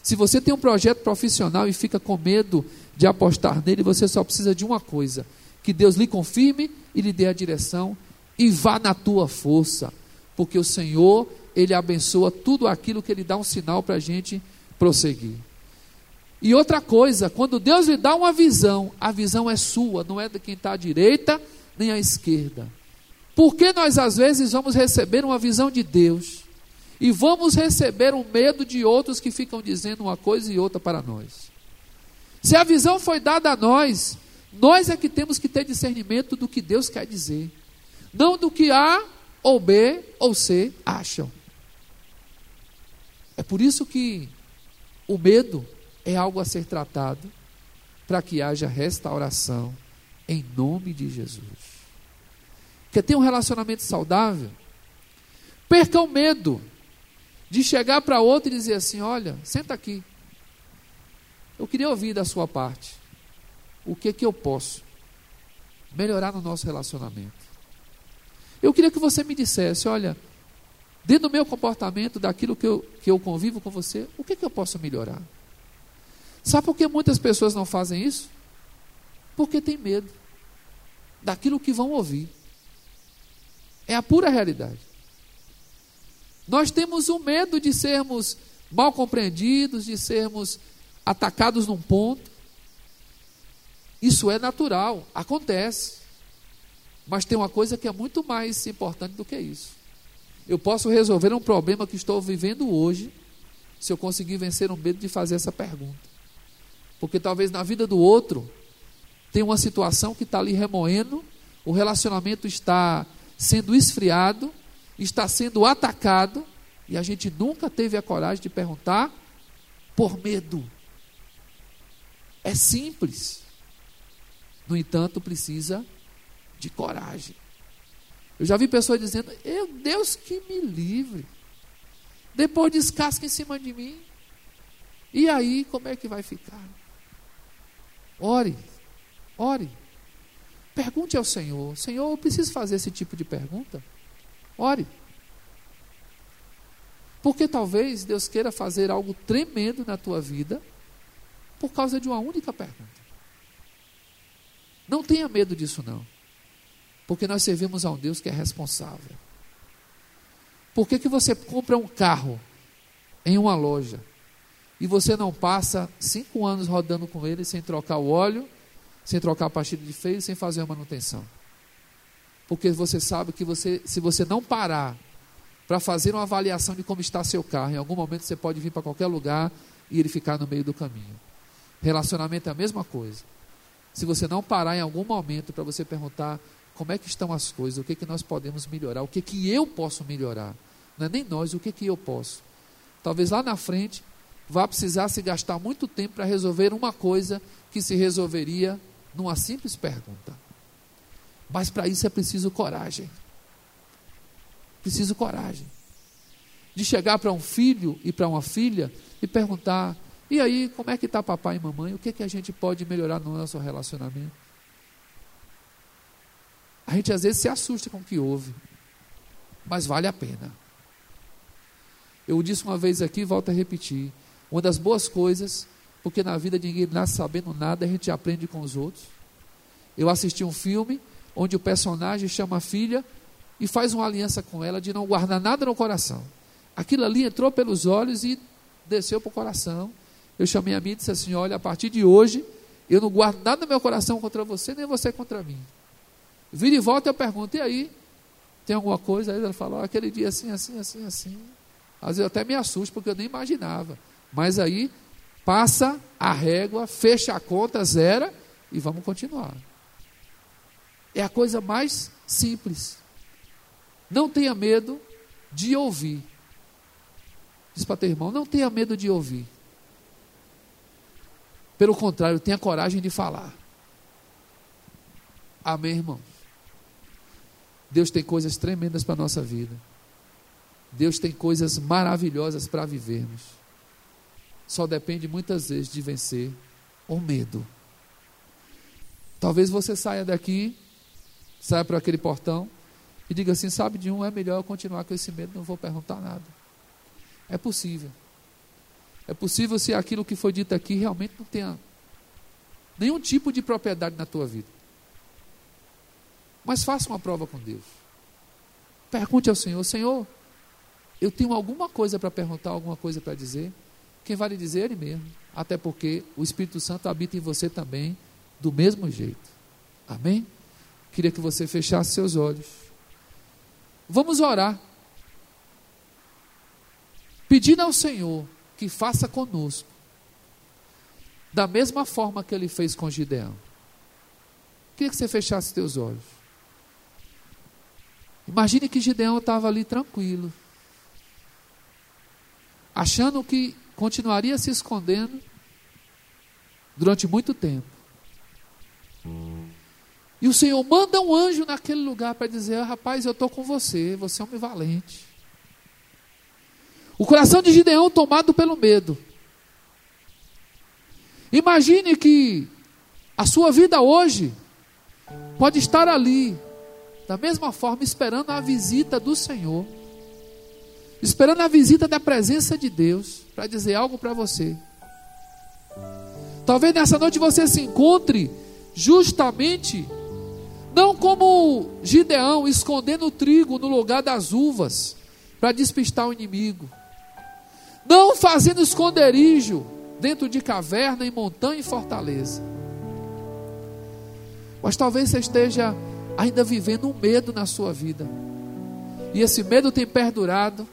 Se você tem um projeto profissional e fica com medo de apostar nele, você só precisa de uma coisa: que Deus lhe confirme e lhe dê a direção e vá na tua força, porque o Senhor, Ele abençoa tudo aquilo que Ele dá um sinal para a gente prosseguir. E outra coisa, quando Deus lhe dá uma visão, a visão é sua, não é de quem está à direita nem à esquerda. Porque nós às vezes vamos receber uma visão de Deus e vamos receber o um medo de outros que ficam dizendo uma coisa e outra para nós. Se a visão foi dada a nós, nós é que temos que ter discernimento do que Deus quer dizer, não do que A ou B ou C acham. É por isso que o medo é algo a ser tratado para que haja restauração em nome de Jesus. Quer ter um relacionamento saudável? Perca o medo de chegar para outro e dizer assim: olha, senta aqui. Eu queria ouvir da sua parte o que que eu posso melhorar no nosso relacionamento. Eu queria que você me dissesse, olha, dentro do meu comportamento, daquilo que eu, que eu convivo com você, o que que eu posso melhorar? Sabe por que muitas pessoas não fazem isso? Porque tem medo daquilo que vão ouvir. É a pura realidade. Nós temos o medo de sermos mal compreendidos, de sermos atacados num ponto. Isso é natural, acontece. Mas tem uma coisa que é muito mais importante do que isso. Eu posso resolver um problema que estou vivendo hoje, se eu conseguir vencer o medo de fazer essa pergunta. Porque talvez na vida do outro tem uma situação que está ali remoendo, o relacionamento está sendo esfriado, está sendo atacado, e a gente nunca teve a coragem de perguntar por medo. É simples. No entanto, precisa de coragem. Eu já vi pessoas dizendo: Eu, Deus que me livre. Depois descasca em cima de mim. E aí, como é que vai ficar? Ore, ore. Pergunte ao Senhor: Senhor, eu preciso fazer esse tipo de pergunta? Ore. Porque talvez Deus queira fazer algo tremendo na tua vida por causa de uma única pergunta. Não tenha medo disso, não. Porque nós servimos a um Deus que é responsável. Por que, que você compra um carro em uma loja e você não passa cinco anos rodando com ele sem trocar o óleo, sem trocar a pastilha de freio, sem fazer a manutenção? Porque você sabe que você, se você não parar para fazer uma avaliação de como está seu carro, em algum momento você pode vir para qualquer lugar e ele ficar no meio do caminho. Relacionamento é a mesma coisa. Se você não parar em algum momento para você perguntar como é que estão as coisas, o que, que nós podemos melhorar, o que, que eu posso melhorar, não é nem nós, o que, que eu posso. Talvez lá na frente vá precisar se gastar muito tempo para resolver uma coisa que se resolveria numa simples pergunta. Mas para isso é preciso coragem. Preciso coragem. De chegar para um filho e para uma filha e perguntar: e aí, como é que está papai e mamãe? O que, que a gente pode melhorar no nosso relacionamento? A gente às vezes se assusta com o que ouve, mas vale a pena. Eu disse uma vez aqui, volto a repetir: uma das boas coisas, porque na vida ninguém nasce sabendo nada, a gente aprende com os outros. Eu assisti um filme onde o personagem chama a filha e faz uma aliança com ela de não guardar nada no coração. Aquilo ali entrou pelos olhos e desceu para o coração eu chamei a mim e disse assim: Olha, a partir de hoje, eu não guardo nada no meu coração contra você, nem você contra mim. Vira e volta eu pergunto: E aí? Tem alguma coisa? Aí ela fala: oh, Aquele dia assim, assim, assim, assim. Às vezes eu até me assusto, porque eu nem imaginava. Mas aí, passa a régua, fecha a conta, zera e vamos continuar. É a coisa mais simples. Não tenha medo de ouvir. Diz para teu irmão: Não tenha medo de ouvir. Pelo contrário, tenha coragem de falar. Amém, irmãos? Deus tem coisas tremendas para a nossa vida. Deus tem coisas maravilhosas para vivermos. Só depende muitas vezes de vencer o medo. Talvez você saia daqui, saia para aquele portão e diga assim: sabe de um, é melhor eu continuar com esse medo, não vou perguntar nada. É possível. É possível se aquilo que foi dito aqui realmente não tenha nenhum tipo de propriedade na tua vida. Mas faça uma prova com Deus. Pergunte ao Senhor: Senhor, eu tenho alguma coisa para perguntar, alguma coisa para dizer? Quem vai lhe dizer é Ele mesmo. Até porque o Espírito Santo habita em você também, do mesmo jeito. Amém? Queria que você fechasse seus olhos. Vamos orar. Pedindo ao Senhor que faça conosco, da mesma forma que ele fez com Gideão. Queria que você fechasse seus olhos. Imagine que Gideão estava ali tranquilo, achando que continuaria se escondendo durante muito tempo. E o Senhor manda um anjo naquele lugar para dizer: ah, Rapaz, eu estou com você, você é um valente. O coração de Gideão tomado pelo medo. Imagine que a sua vida hoje pode estar ali, da mesma forma, esperando a visita do Senhor, esperando a visita da presença de Deus, para dizer algo para você. Talvez nessa noite você se encontre justamente, não como Gideão escondendo o trigo no lugar das uvas, para despistar o inimigo não fazendo esconderijo dentro de caverna, em montanha e fortaleza. Mas talvez você esteja ainda vivendo um medo na sua vida. E esse medo tem perdurado.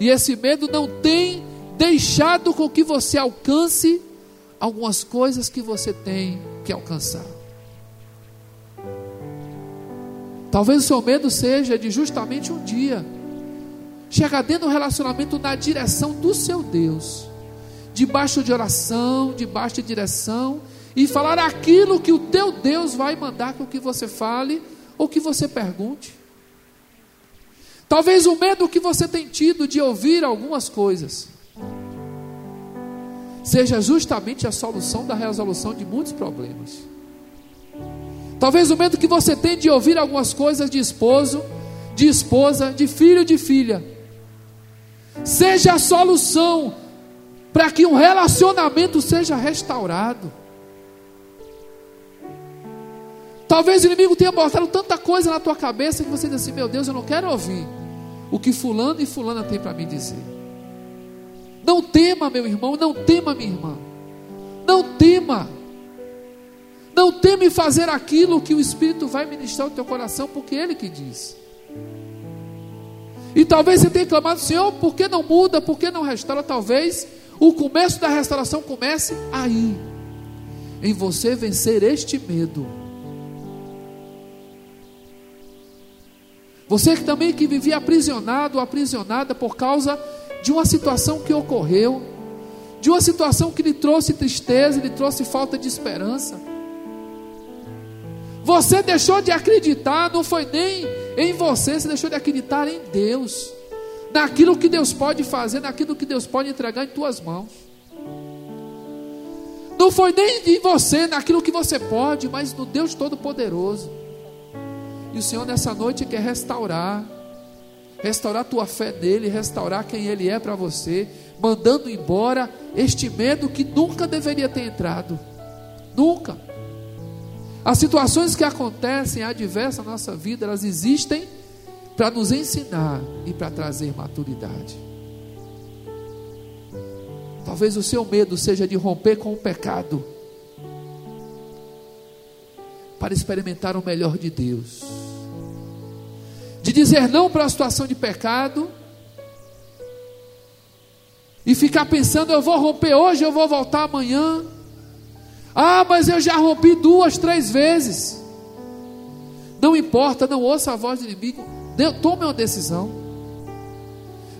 E esse medo não tem deixado com que você alcance algumas coisas que você tem que alcançar. Talvez o seu medo seja de justamente um dia chegar dentro do relacionamento na direção do seu Deus, debaixo de oração, debaixo de direção, e falar aquilo que o teu Deus vai mandar com que você fale ou que você pergunte. Talvez o medo que você tem tido de ouvir algumas coisas seja justamente a solução da resolução de muitos problemas. Talvez o medo que você tem de ouvir algumas coisas de esposo, de esposa, de filho, de filha, seja a solução para que um relacionamento seja restaurado. Talvez o inimigo tenha botado tanta coisa na tua cabeça que você diz assim: Meu Deus, eu não quero ouvir o que Fulano e Fulana tem para me dizer. Não tema, meu irmão, não tema, minha irmã. Não tema. Não teme fazer aquilo que o Espírito vai ministrar no teu coração, porque Ele que diz. E talvez você tenha clamado, Senhor, por que não muda, por que não restaura? Talvez o começo da restauração comece aí, em você vencer este medo. Você que também que vivia aprisionado ou aprisionada por causa de uma situação que ocorreu, de uma situação que lhe trouxe tristeza, lhe trouxe falta de esperança. Você deixou de acreditar, não foi nem em você, você deixou de acreditar em Deus, naquilo que Deus pode fazer, naquilo que Deus pode entregar em tuas mãos. Não foi nem em você, naquilo que você pode, mas no Deus Todo-Poderoso. E o Senhor nessa noite quer restaurar, restaurar tua fé nele, restaurar quem ele é para você, mandando embora este medo que nunca deveria ter entrado. Nunca. As situações que acontecem adversas na nossa vida, elas existem para nos ensinar e para trazer maturidade. Talvez o seu medo seja de romper com o pecado, para experimentar o melhor de Deus, de dizer não para a situação de pecado e ficar pensando: eu vou romper hoje, eu vou voltar amanhã. Ah, mas eu já rompi duas, três vezes. Não importa, não ouça a voz do inimigo. Tome uma decisão.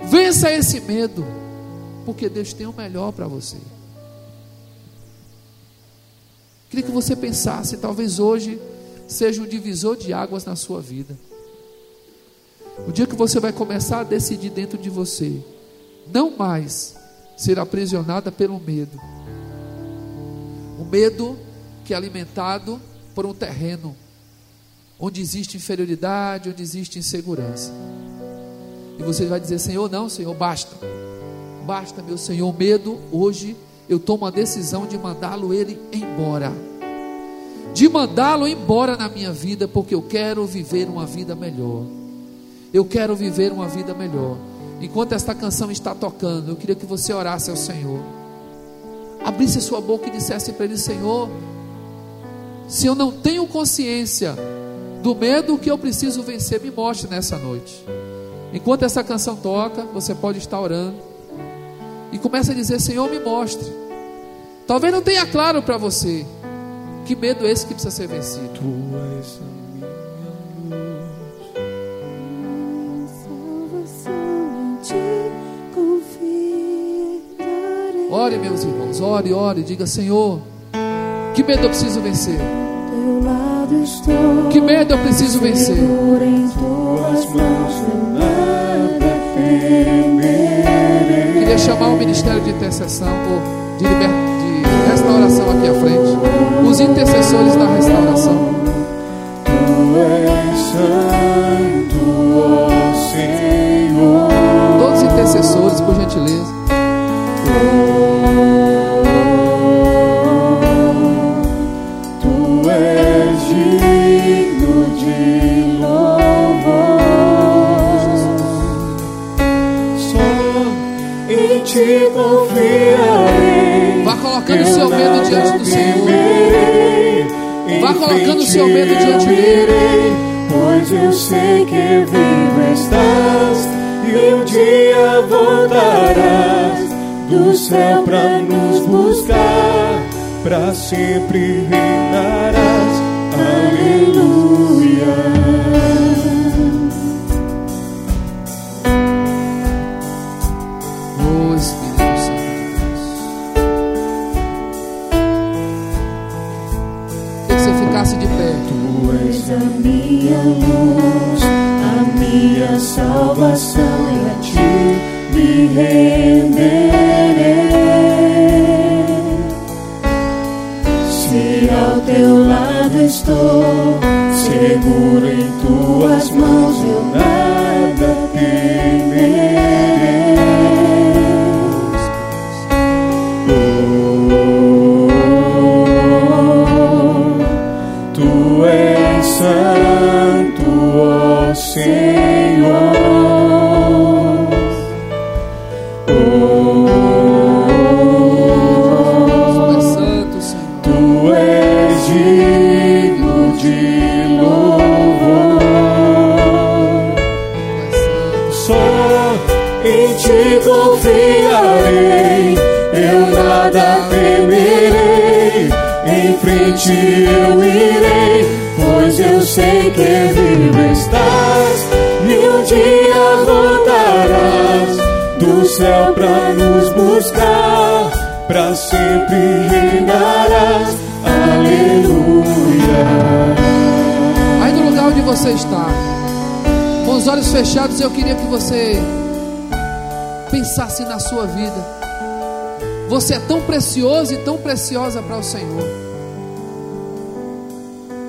Vença esse medo. Porque Deus tem o melhor para você. Queria que você pensasse, talvez hoje seja um divisor de águas na sua vida. O dia que você vai começar a decidir dentro de você, não mais ser aprisionada pelo medo o medo que é alimentado por um terreno onde existe inferioridade, onde existe insegurança. E você vai dizer: Senhor, não, Senhor, basta. Basta, meu Senhor, medo. Hoje eu tomo a decisão de mandá-lo ele embora. De mandá-lo embora na minha vida, porque eu quero viver uma vida melhor. Eu quero viver uma vida melhor. Enquanto esta canção está tocando, eu queria que você orasse ao Senhor abrisse sua boca e dissesse para ele: Senhor, se eu não tenho consciência do medo que eu preciso vencer, me mostre nessa noite. Enquanto essa canção toca, você pode estar orando e começa a dizer: Senhor, me mostre. Talvez não tenha claro para você que medo é esse que precisa ser vencido. Ore, meus irmãos, ore, ore, diga: Senhor, que medo eu preciso vencer? Que medo eu preciso vencer? Queria chamar o ministério de intercessão por, de, liber, de restauração aqui à frente. Os intercessores da restauração. Tu és santo, ó Senhor. Todos os intercessores, por gentileza. Seu medo diante do Senhor. Vá colocando o seu medo diante dele. Pois eu sei que vivo estás e um dia voltarás do céu para nos buscar, para sempre reinarás. Salvação e a ti me. Eu queria que você pensasse na sua vida. Você é tão precioso e tão preciosa para o Senhor.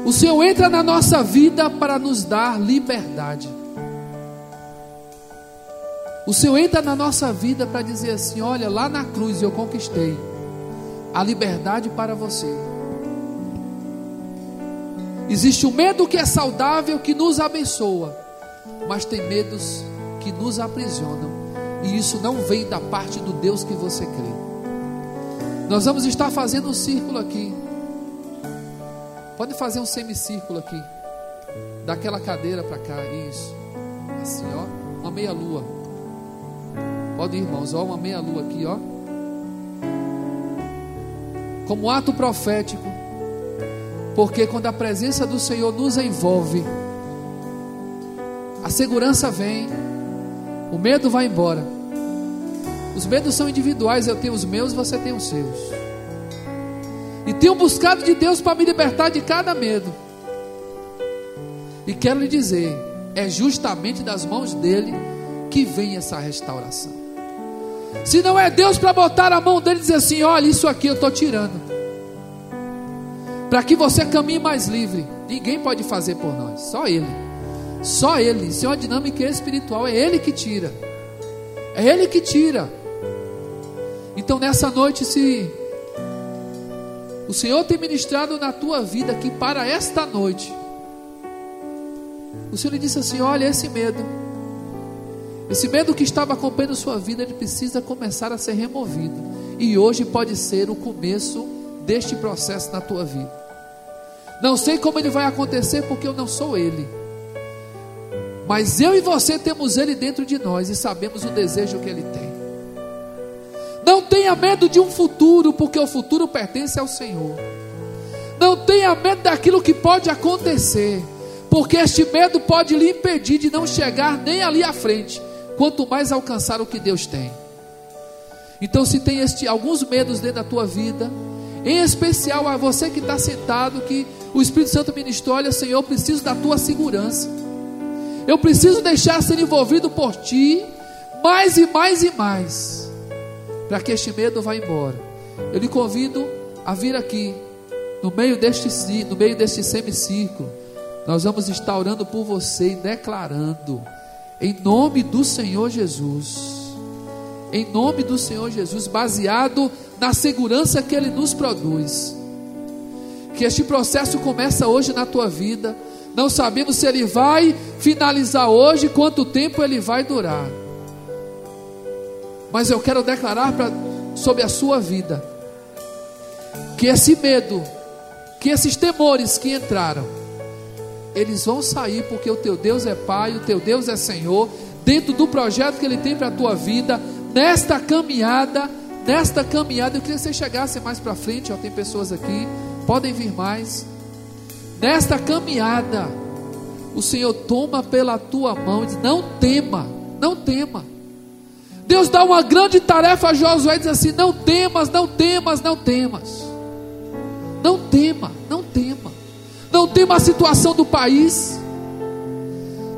O Senhor entra na nossa vida para nos dar liberdade. O Senhor entra na nossa vida para dizer assim: olha, lá na cruz eu conquistei a liberdade para você. Existe o medo que é saudável, que nos abençoa, mas tem medos que nos aprisionam, e isso não vem da parte do Deus que você crê. Nós vamos estar fazendo um círculo aqui. Pode fazer um semicírculo aqui. Daquela cadeira para cá, isso. Assim, ó, uma meia lua. Pode ir, irmãos, ó, uma meia lua aqui, ó. Como ato profético. Porque quando a presença do Senhor nos envolve, a segurança vem, o medo vai embora. Os medos são individuais, eu tenho os meus, você tem os seus. E tenho buscado de Deus para me libertar de cada medo. E quero lhe dizer, é justamente das mãos dele que vem essa restauração. Se não é Deus para botar a mão dele e dizer assim: olha, isso aqui eu estou tirando. Para que você caminhe mais livre. Ninguém pode fazer por nós, só Ele. Só Ele. Isso é uma dinâmica espiritual, é Ele que tira. É Ele que tira. Então nessa noite, se o Senhor tem ministrado na tua vida que para esta noite, o Senhor lhe disse assim: olha, esse medo, esse medo que estava acompanhando sua vida, ele precisa começar a ser removido. E hoje pode ser o começo deste processo na tua vida. Não sei como ele vai acontecer, porque eu não sou ele. Mas eu e você temos ele dentro de nós e sabemos o desejo que ele tem. Não tenha medo de um futuro, porque o futuro pertence ao Senhor. Não tenha medo daquilo que pode acontecer, porque este medo pode lhe impedir de não chegar nem ali à frente, quanto mais alcançar o que Deus tem. Então, se tem este, alguns medos dentro da tua vida, em especial a você que está sentado, que o Espírito Santo ministrou: olha, Senhor, preciso da tua segurança, eu preciso deixar ser envolvido por ti, mais e mais e mais para que este medo vá embora. Eu lhe convido a vir aqui, no meio deste, no meio deste semicírculo. Nós vamos estar orando por você e declarando, em nome do Senhor Jesus, em nome do Senhor Jesus, baseado na segurança que Ele nos produz. Que este processo começa hoje na tua vida. Não sabemos se ele vai finalizar hoje, quanto tempo ele vai durar. Mas eu quero declarar pra, sobre a sua vida que esse medo, que esses temores que entraram, eles vão sair porque o teu Deus é Pai, o teu Deus é Senhor, dentro do projeto que Ele tem para a tua vida, nesta caminhada, nesta caminhada, eu queria que você chegasse mais para frente, ó, tem pessoas aqui, podem vir mais. Nesta caminhada, o Senhor toma pela tua mão e diz: Não tema, não tema. Deus dá uma grande tarefa a Josué e diz assim: Não temas, não temas, não temas. Não tema, não tema. Não tema a situação do país.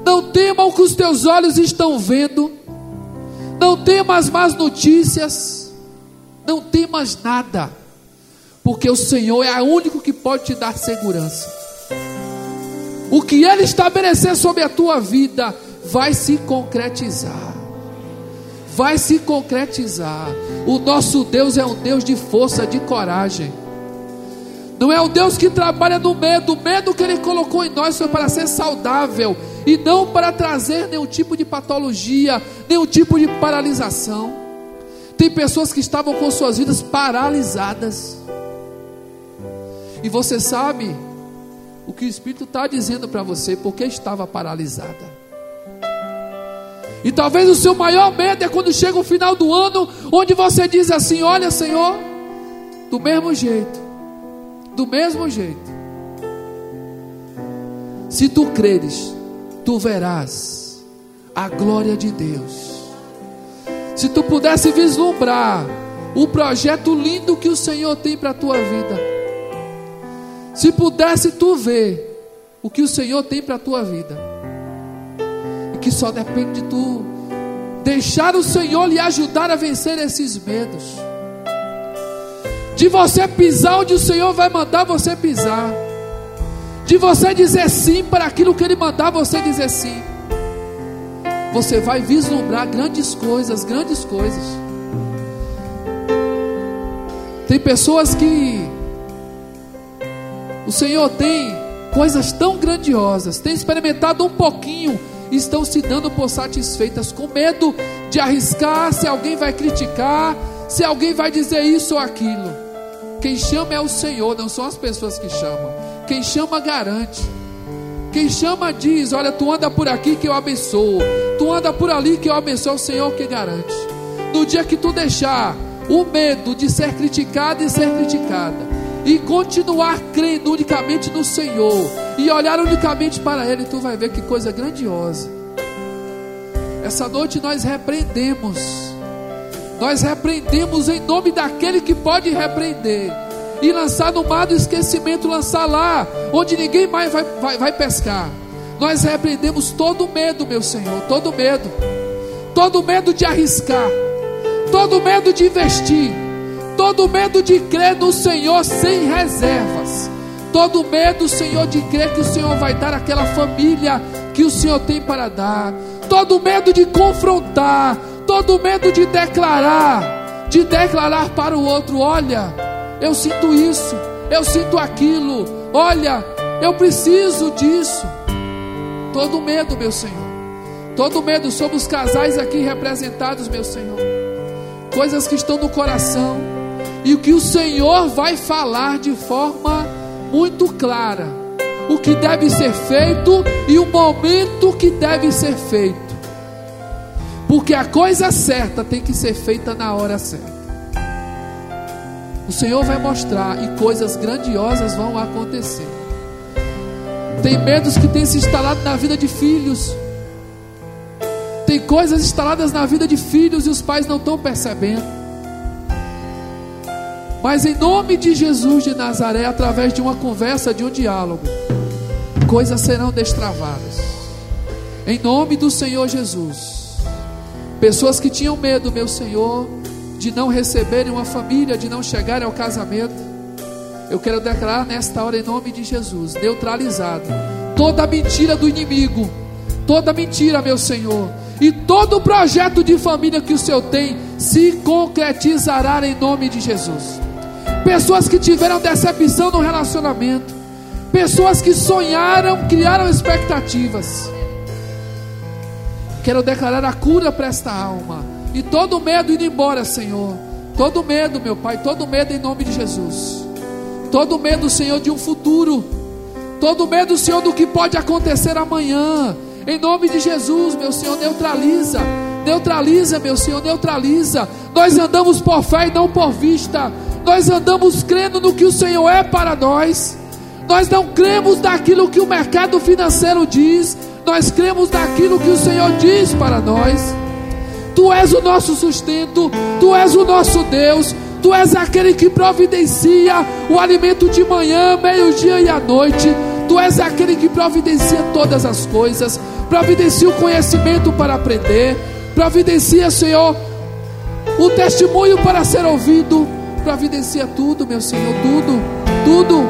Não tema o que os teus olhos estão vendo. Não temas más notícias. Não temas nada. Porque o Senhor é o único que pode te dar segurança. O que Ele estabelecer sobre a tua vida vai se concretizar vai se concretizar. O nosso Deus é um Deus de força, de coragem. Não é o Deus que trabalha no medo. O medo que Ele colocou em nós foi para ser saudável e não para trazer nenhum tipo de patologia, nenhum tipo de paralisação. Tem pessoas que estavam com suas vidas paralisadas. E você sabe o que o Espírito está dizendo para você, porque estava paralisada. E talvez o seu maior medo é quando chega o final do ano, onde você diz assim: Olha, Senhor, do mesmo jeito, do mesmo jeito. Se tu creres, tu verás a glória de Deus. Se tu pudesse vislumbrar o projeto lindo que o Senhor tem para a tua vida, se pudesse tu ver o que o Senhor tem para a tua vida, e que só depende de tu deixar o Senhor lhe ajudar a vencer esses medos, de você pisar onde o Senhor vai mandar você pisar, de você dizer sim para aquilo que Ele mandar você dizer sim você vai vislumbrar grandes coisas, grandes coisas. Tem pessoas que o Senhor tem coisas tão grandiosas, tem experimentado um pouquinho estão se dando por satisfeitas, com medo de arriscar se alguém vai criticar, se alguém vai dizer isso ou aquilo. Quem chama é o Senhor, não são as pessoas que chamam. Quem chama garante. Quem chama diz: Olha, tu anda por aqui que eu abençoo. Tu anda por ali que eu abençoo o Senhor que garante. No dia que tu deixar o medo de ser criticado e ser criticada, e continuar crendo unicamente no Senhor, e olhar unicamente para Ele, tu vai ver que coisa grandiosa. Essa noite nós repreendemos, nós repreendemos em nome daquele que pode repreender e lançar no mar do esquecimento, lançar lá, onde ninguém mais vai, vai, vai pescar. Nós repreendemos todo medo, meu Senhor, todo medo, todo medo de arriscar, todo medo de investir, todo medo de crer no Senhor sem reservas, todo medo, Senhor, de crer que o Senhor vai dar aquela família que o Senhor tem para dar, todo medo de confrontar, todo medo de declarar, de declarar para o outro: olha, eu sinto isso, eu sinto aquilo. Olha, eu preciso disso. Todo medo, meu Senhor. Todo medo sobre os casais aqui representados, meu Senhor. Coisas que estão no coração. E que o Senhor vai falar de forma muito clara. O que deve ser feito e o momento que deve ser feito. Porque a coisa certa tem que ser feita na hora certa. O Senhor vai mostrar e coisas grandiosas vão acontecer. Tem medos que têm se instalado na vida de filhos. Tem coisas instaladas na vida de filhos e os pais não estão percebendo. Mas em nome de Jesus de Nazaré, através de uma conversa, de um diálogo, coisas serão destravadas. Em nome do Senhor Jesus. Pessoas que tinham medo, meu Senhor, de não receberem uma família, de não chegarem ao casamento. Eu quero declarar nesta hora, em nome de Jesus, neutralizado toda mentira do inimigo, toda mentira, meu Senhor, e todo projeto de família que o Senhor tem se concretizará em nome de Jesus. Pessoas que tiveram decepção no relacionamento, pessoas que sonharam, criaram expectativas. Quero declarar a cura para esta alma e todo medo indo embora, Senhor. Todo medo, meu Pai, todo medo em nome de Jesus. Todo medo, Senhor, de um futuro. Todo medo, Senhor, do que pode acontecer amanhã. Em nome de Jesus, meu Senhor, neutraliza. Neutraliza, meu Senhor, neutraliza. Nós andamos por fé e não por vista. Nós andamos crendo no que o Senhor é para nós. Nós não cremos naquilo que o mercado financeiro diz. Nós cremos naquilo que o Senhor diz para nós. Tu és o nosso sustento, Tu és o nosso Deus, Tu és aquele que providencia o alimento de manhã, meio-dia e à noite. Tu és aquele que providencia todas as coisas, providencia o conhecimento para aprender, providencia, Senhor, o testemunho para ser ouvido, providencia tudo, meu Senhor, tudo, tudo,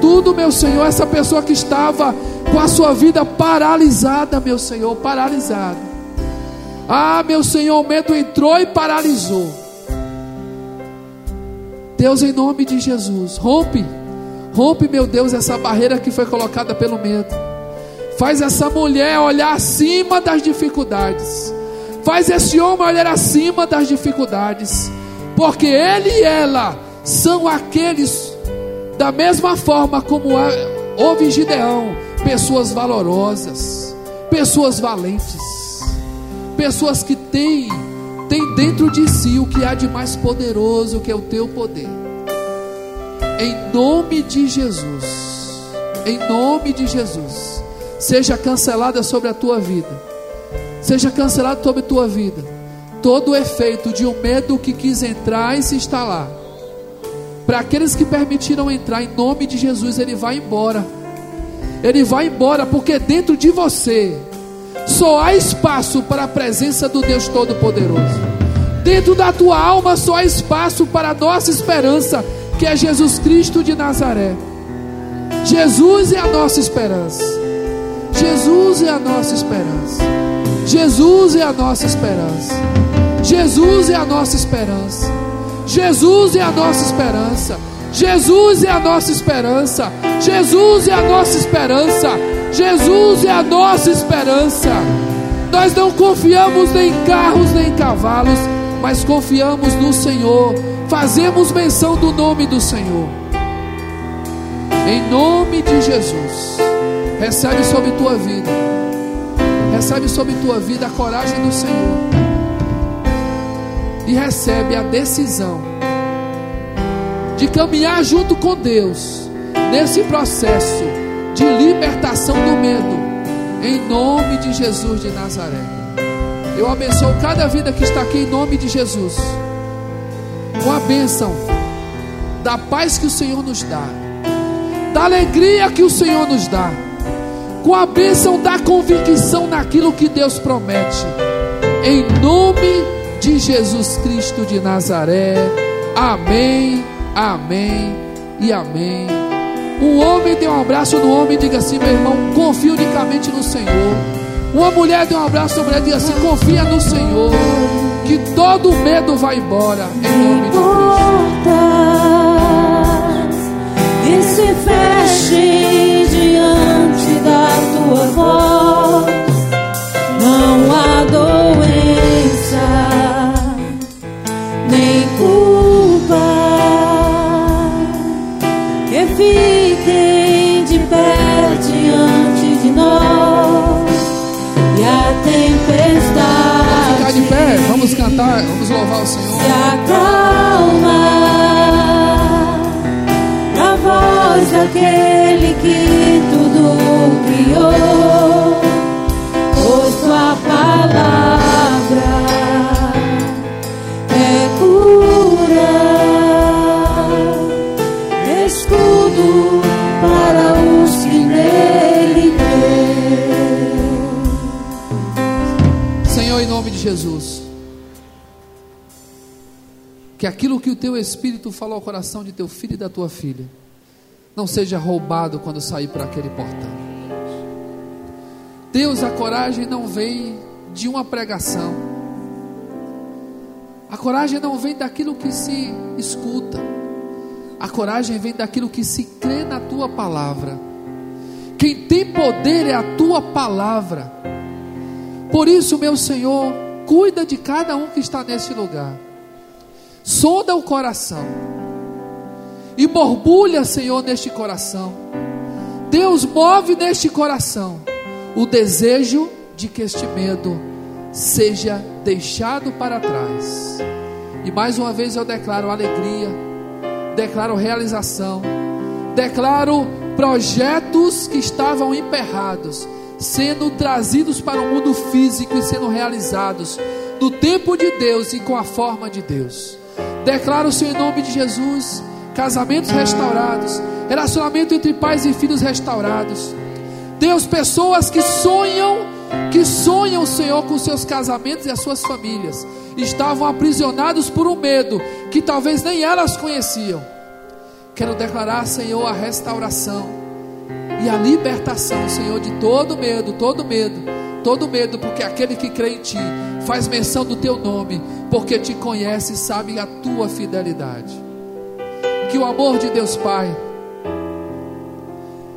tudo, meu Senhor. Essa pessoa que estava com a sua vida paralisada, meu Senhor, paralisada ah, meu Senhor, o medo entrou e paralisou. Deus, em nome de Jesus, rompe, rompe, meu Deus, essa barreira que foi colocada pelo medo. Faz essa mulher olhar acima das dificuldades. Faz esse homem olhar acima das dificuldades. Porque ele e ela são aqueles, da mesma forma como houve Gideão, pessoas valorosas, pessoas valentes pessoas que têm, têm dentro de si o que há de mais poderoso, que é o teu poder. Em nome de Jesus, em nome de Jesus, seja cancelada sobre a tua vida, seja cancelado sobre a tua vida, todo o efeito de um medo que quis entrar e se instalar. Para aqueles que permitiram entrar, em nome de Jesus, ele vai embora. Ele vai embora, porque dentro de você só há espaço para a presença do Deus Todo-Poderoso. Dentro da tua alma só há espaço para a nossa esperança, que é Jesus Cristo de Nazaré. Jesus é a nossa esperança. Jesus é a nossa esperança. Jesus é a nossa esperança. Jesus é a nossa esperança. Jesus é a nossa esperança. Jesus é a nossa esperança. Jesus é a nossa esperança. Jesus é a nossa esperança. Nós não confiamos nem em carros nem em cavalos, mas confiamos no Senhor. Fazemos menção do nome do Senhor. Em nome de Jesus. Recebe sobre tua vida. Recebe sobre tua vida a coragem do Senhor. E recebe a decisão de caminhar junto com Deus nesse processo de libertação do medo, em nome de Jesus de Nazaré. Eu abençoo cada vida que está aqui em nome de Jesus, com a bênção da paz que o Senhor nos dá, da alegria que o Senhor nos dá, com a bênção da convicção naquilo que Deus promete, em nome de Jesus Cristo de Nazaré. Amém Amém e amém. Um homem dê um abraço no homem e diga assim: meu irmão, confia unicamente no Senhor. Uma mulher dê um abraço na mulher e diga assim: confia no Senhor. Que todo medo vai embora. Em nome de Cristo. E se feche diante da tua voz. Não há doença, vamos cantar, vamos louvar o Senhor. Se acalma na voz daquele que tudo criou, pois tua palavra. Jesus. Que aquilo que o teu espírito falou ao coração de teu filho e da tua filha não seja roubado quando sair por aquele portão. Deus, a coragem não vem de uma pregação. A coragem não vem daquilo que se escuta. A coragem vem daquilo que se crê na tua palavra. Quem tem poder é a tua palavra. Por isso, meu Senhor, Cuida de cada um que está nesse lugar. Sonda o coração. E borbulha, Senhor, neste coração. Deus move neste coração o desejo de que este medo seja deixado para trás. E mais uma vez eu declaro alegria, declaro realização, declaro projetos que estavam emperrados sendo trazidos para o mundo físico e sendo realizados no tempo de Deus e com a forma de Deus. Declaro o Senhor em nome de Jesus, casamentos restaurados, relacionamento entre pais e filhos restaurados. Deus, pessoas que sonham, que sonham, Senhor, com seus casamentos e as suas famílias, estavam aprisionados por um medo que talvez nem elas conheciam. Quero declarar, Senhor, a restauração e a libertação, Senhor, de todo medo, todo medo, todo medo, porque aquele que crê em Ti faz menção do Teu nome, porque te conhece e sabe a Tua fidelidade. Que o amor de Deus Pai,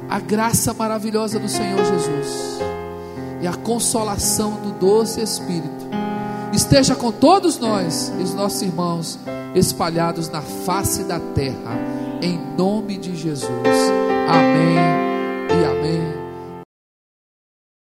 a graça maravilhosa do Senhor Jesus e a consolação do doce Espírito esteja com todos nós e os nossos irmãos espalhados na face da terra, em nome de Jesus. Amém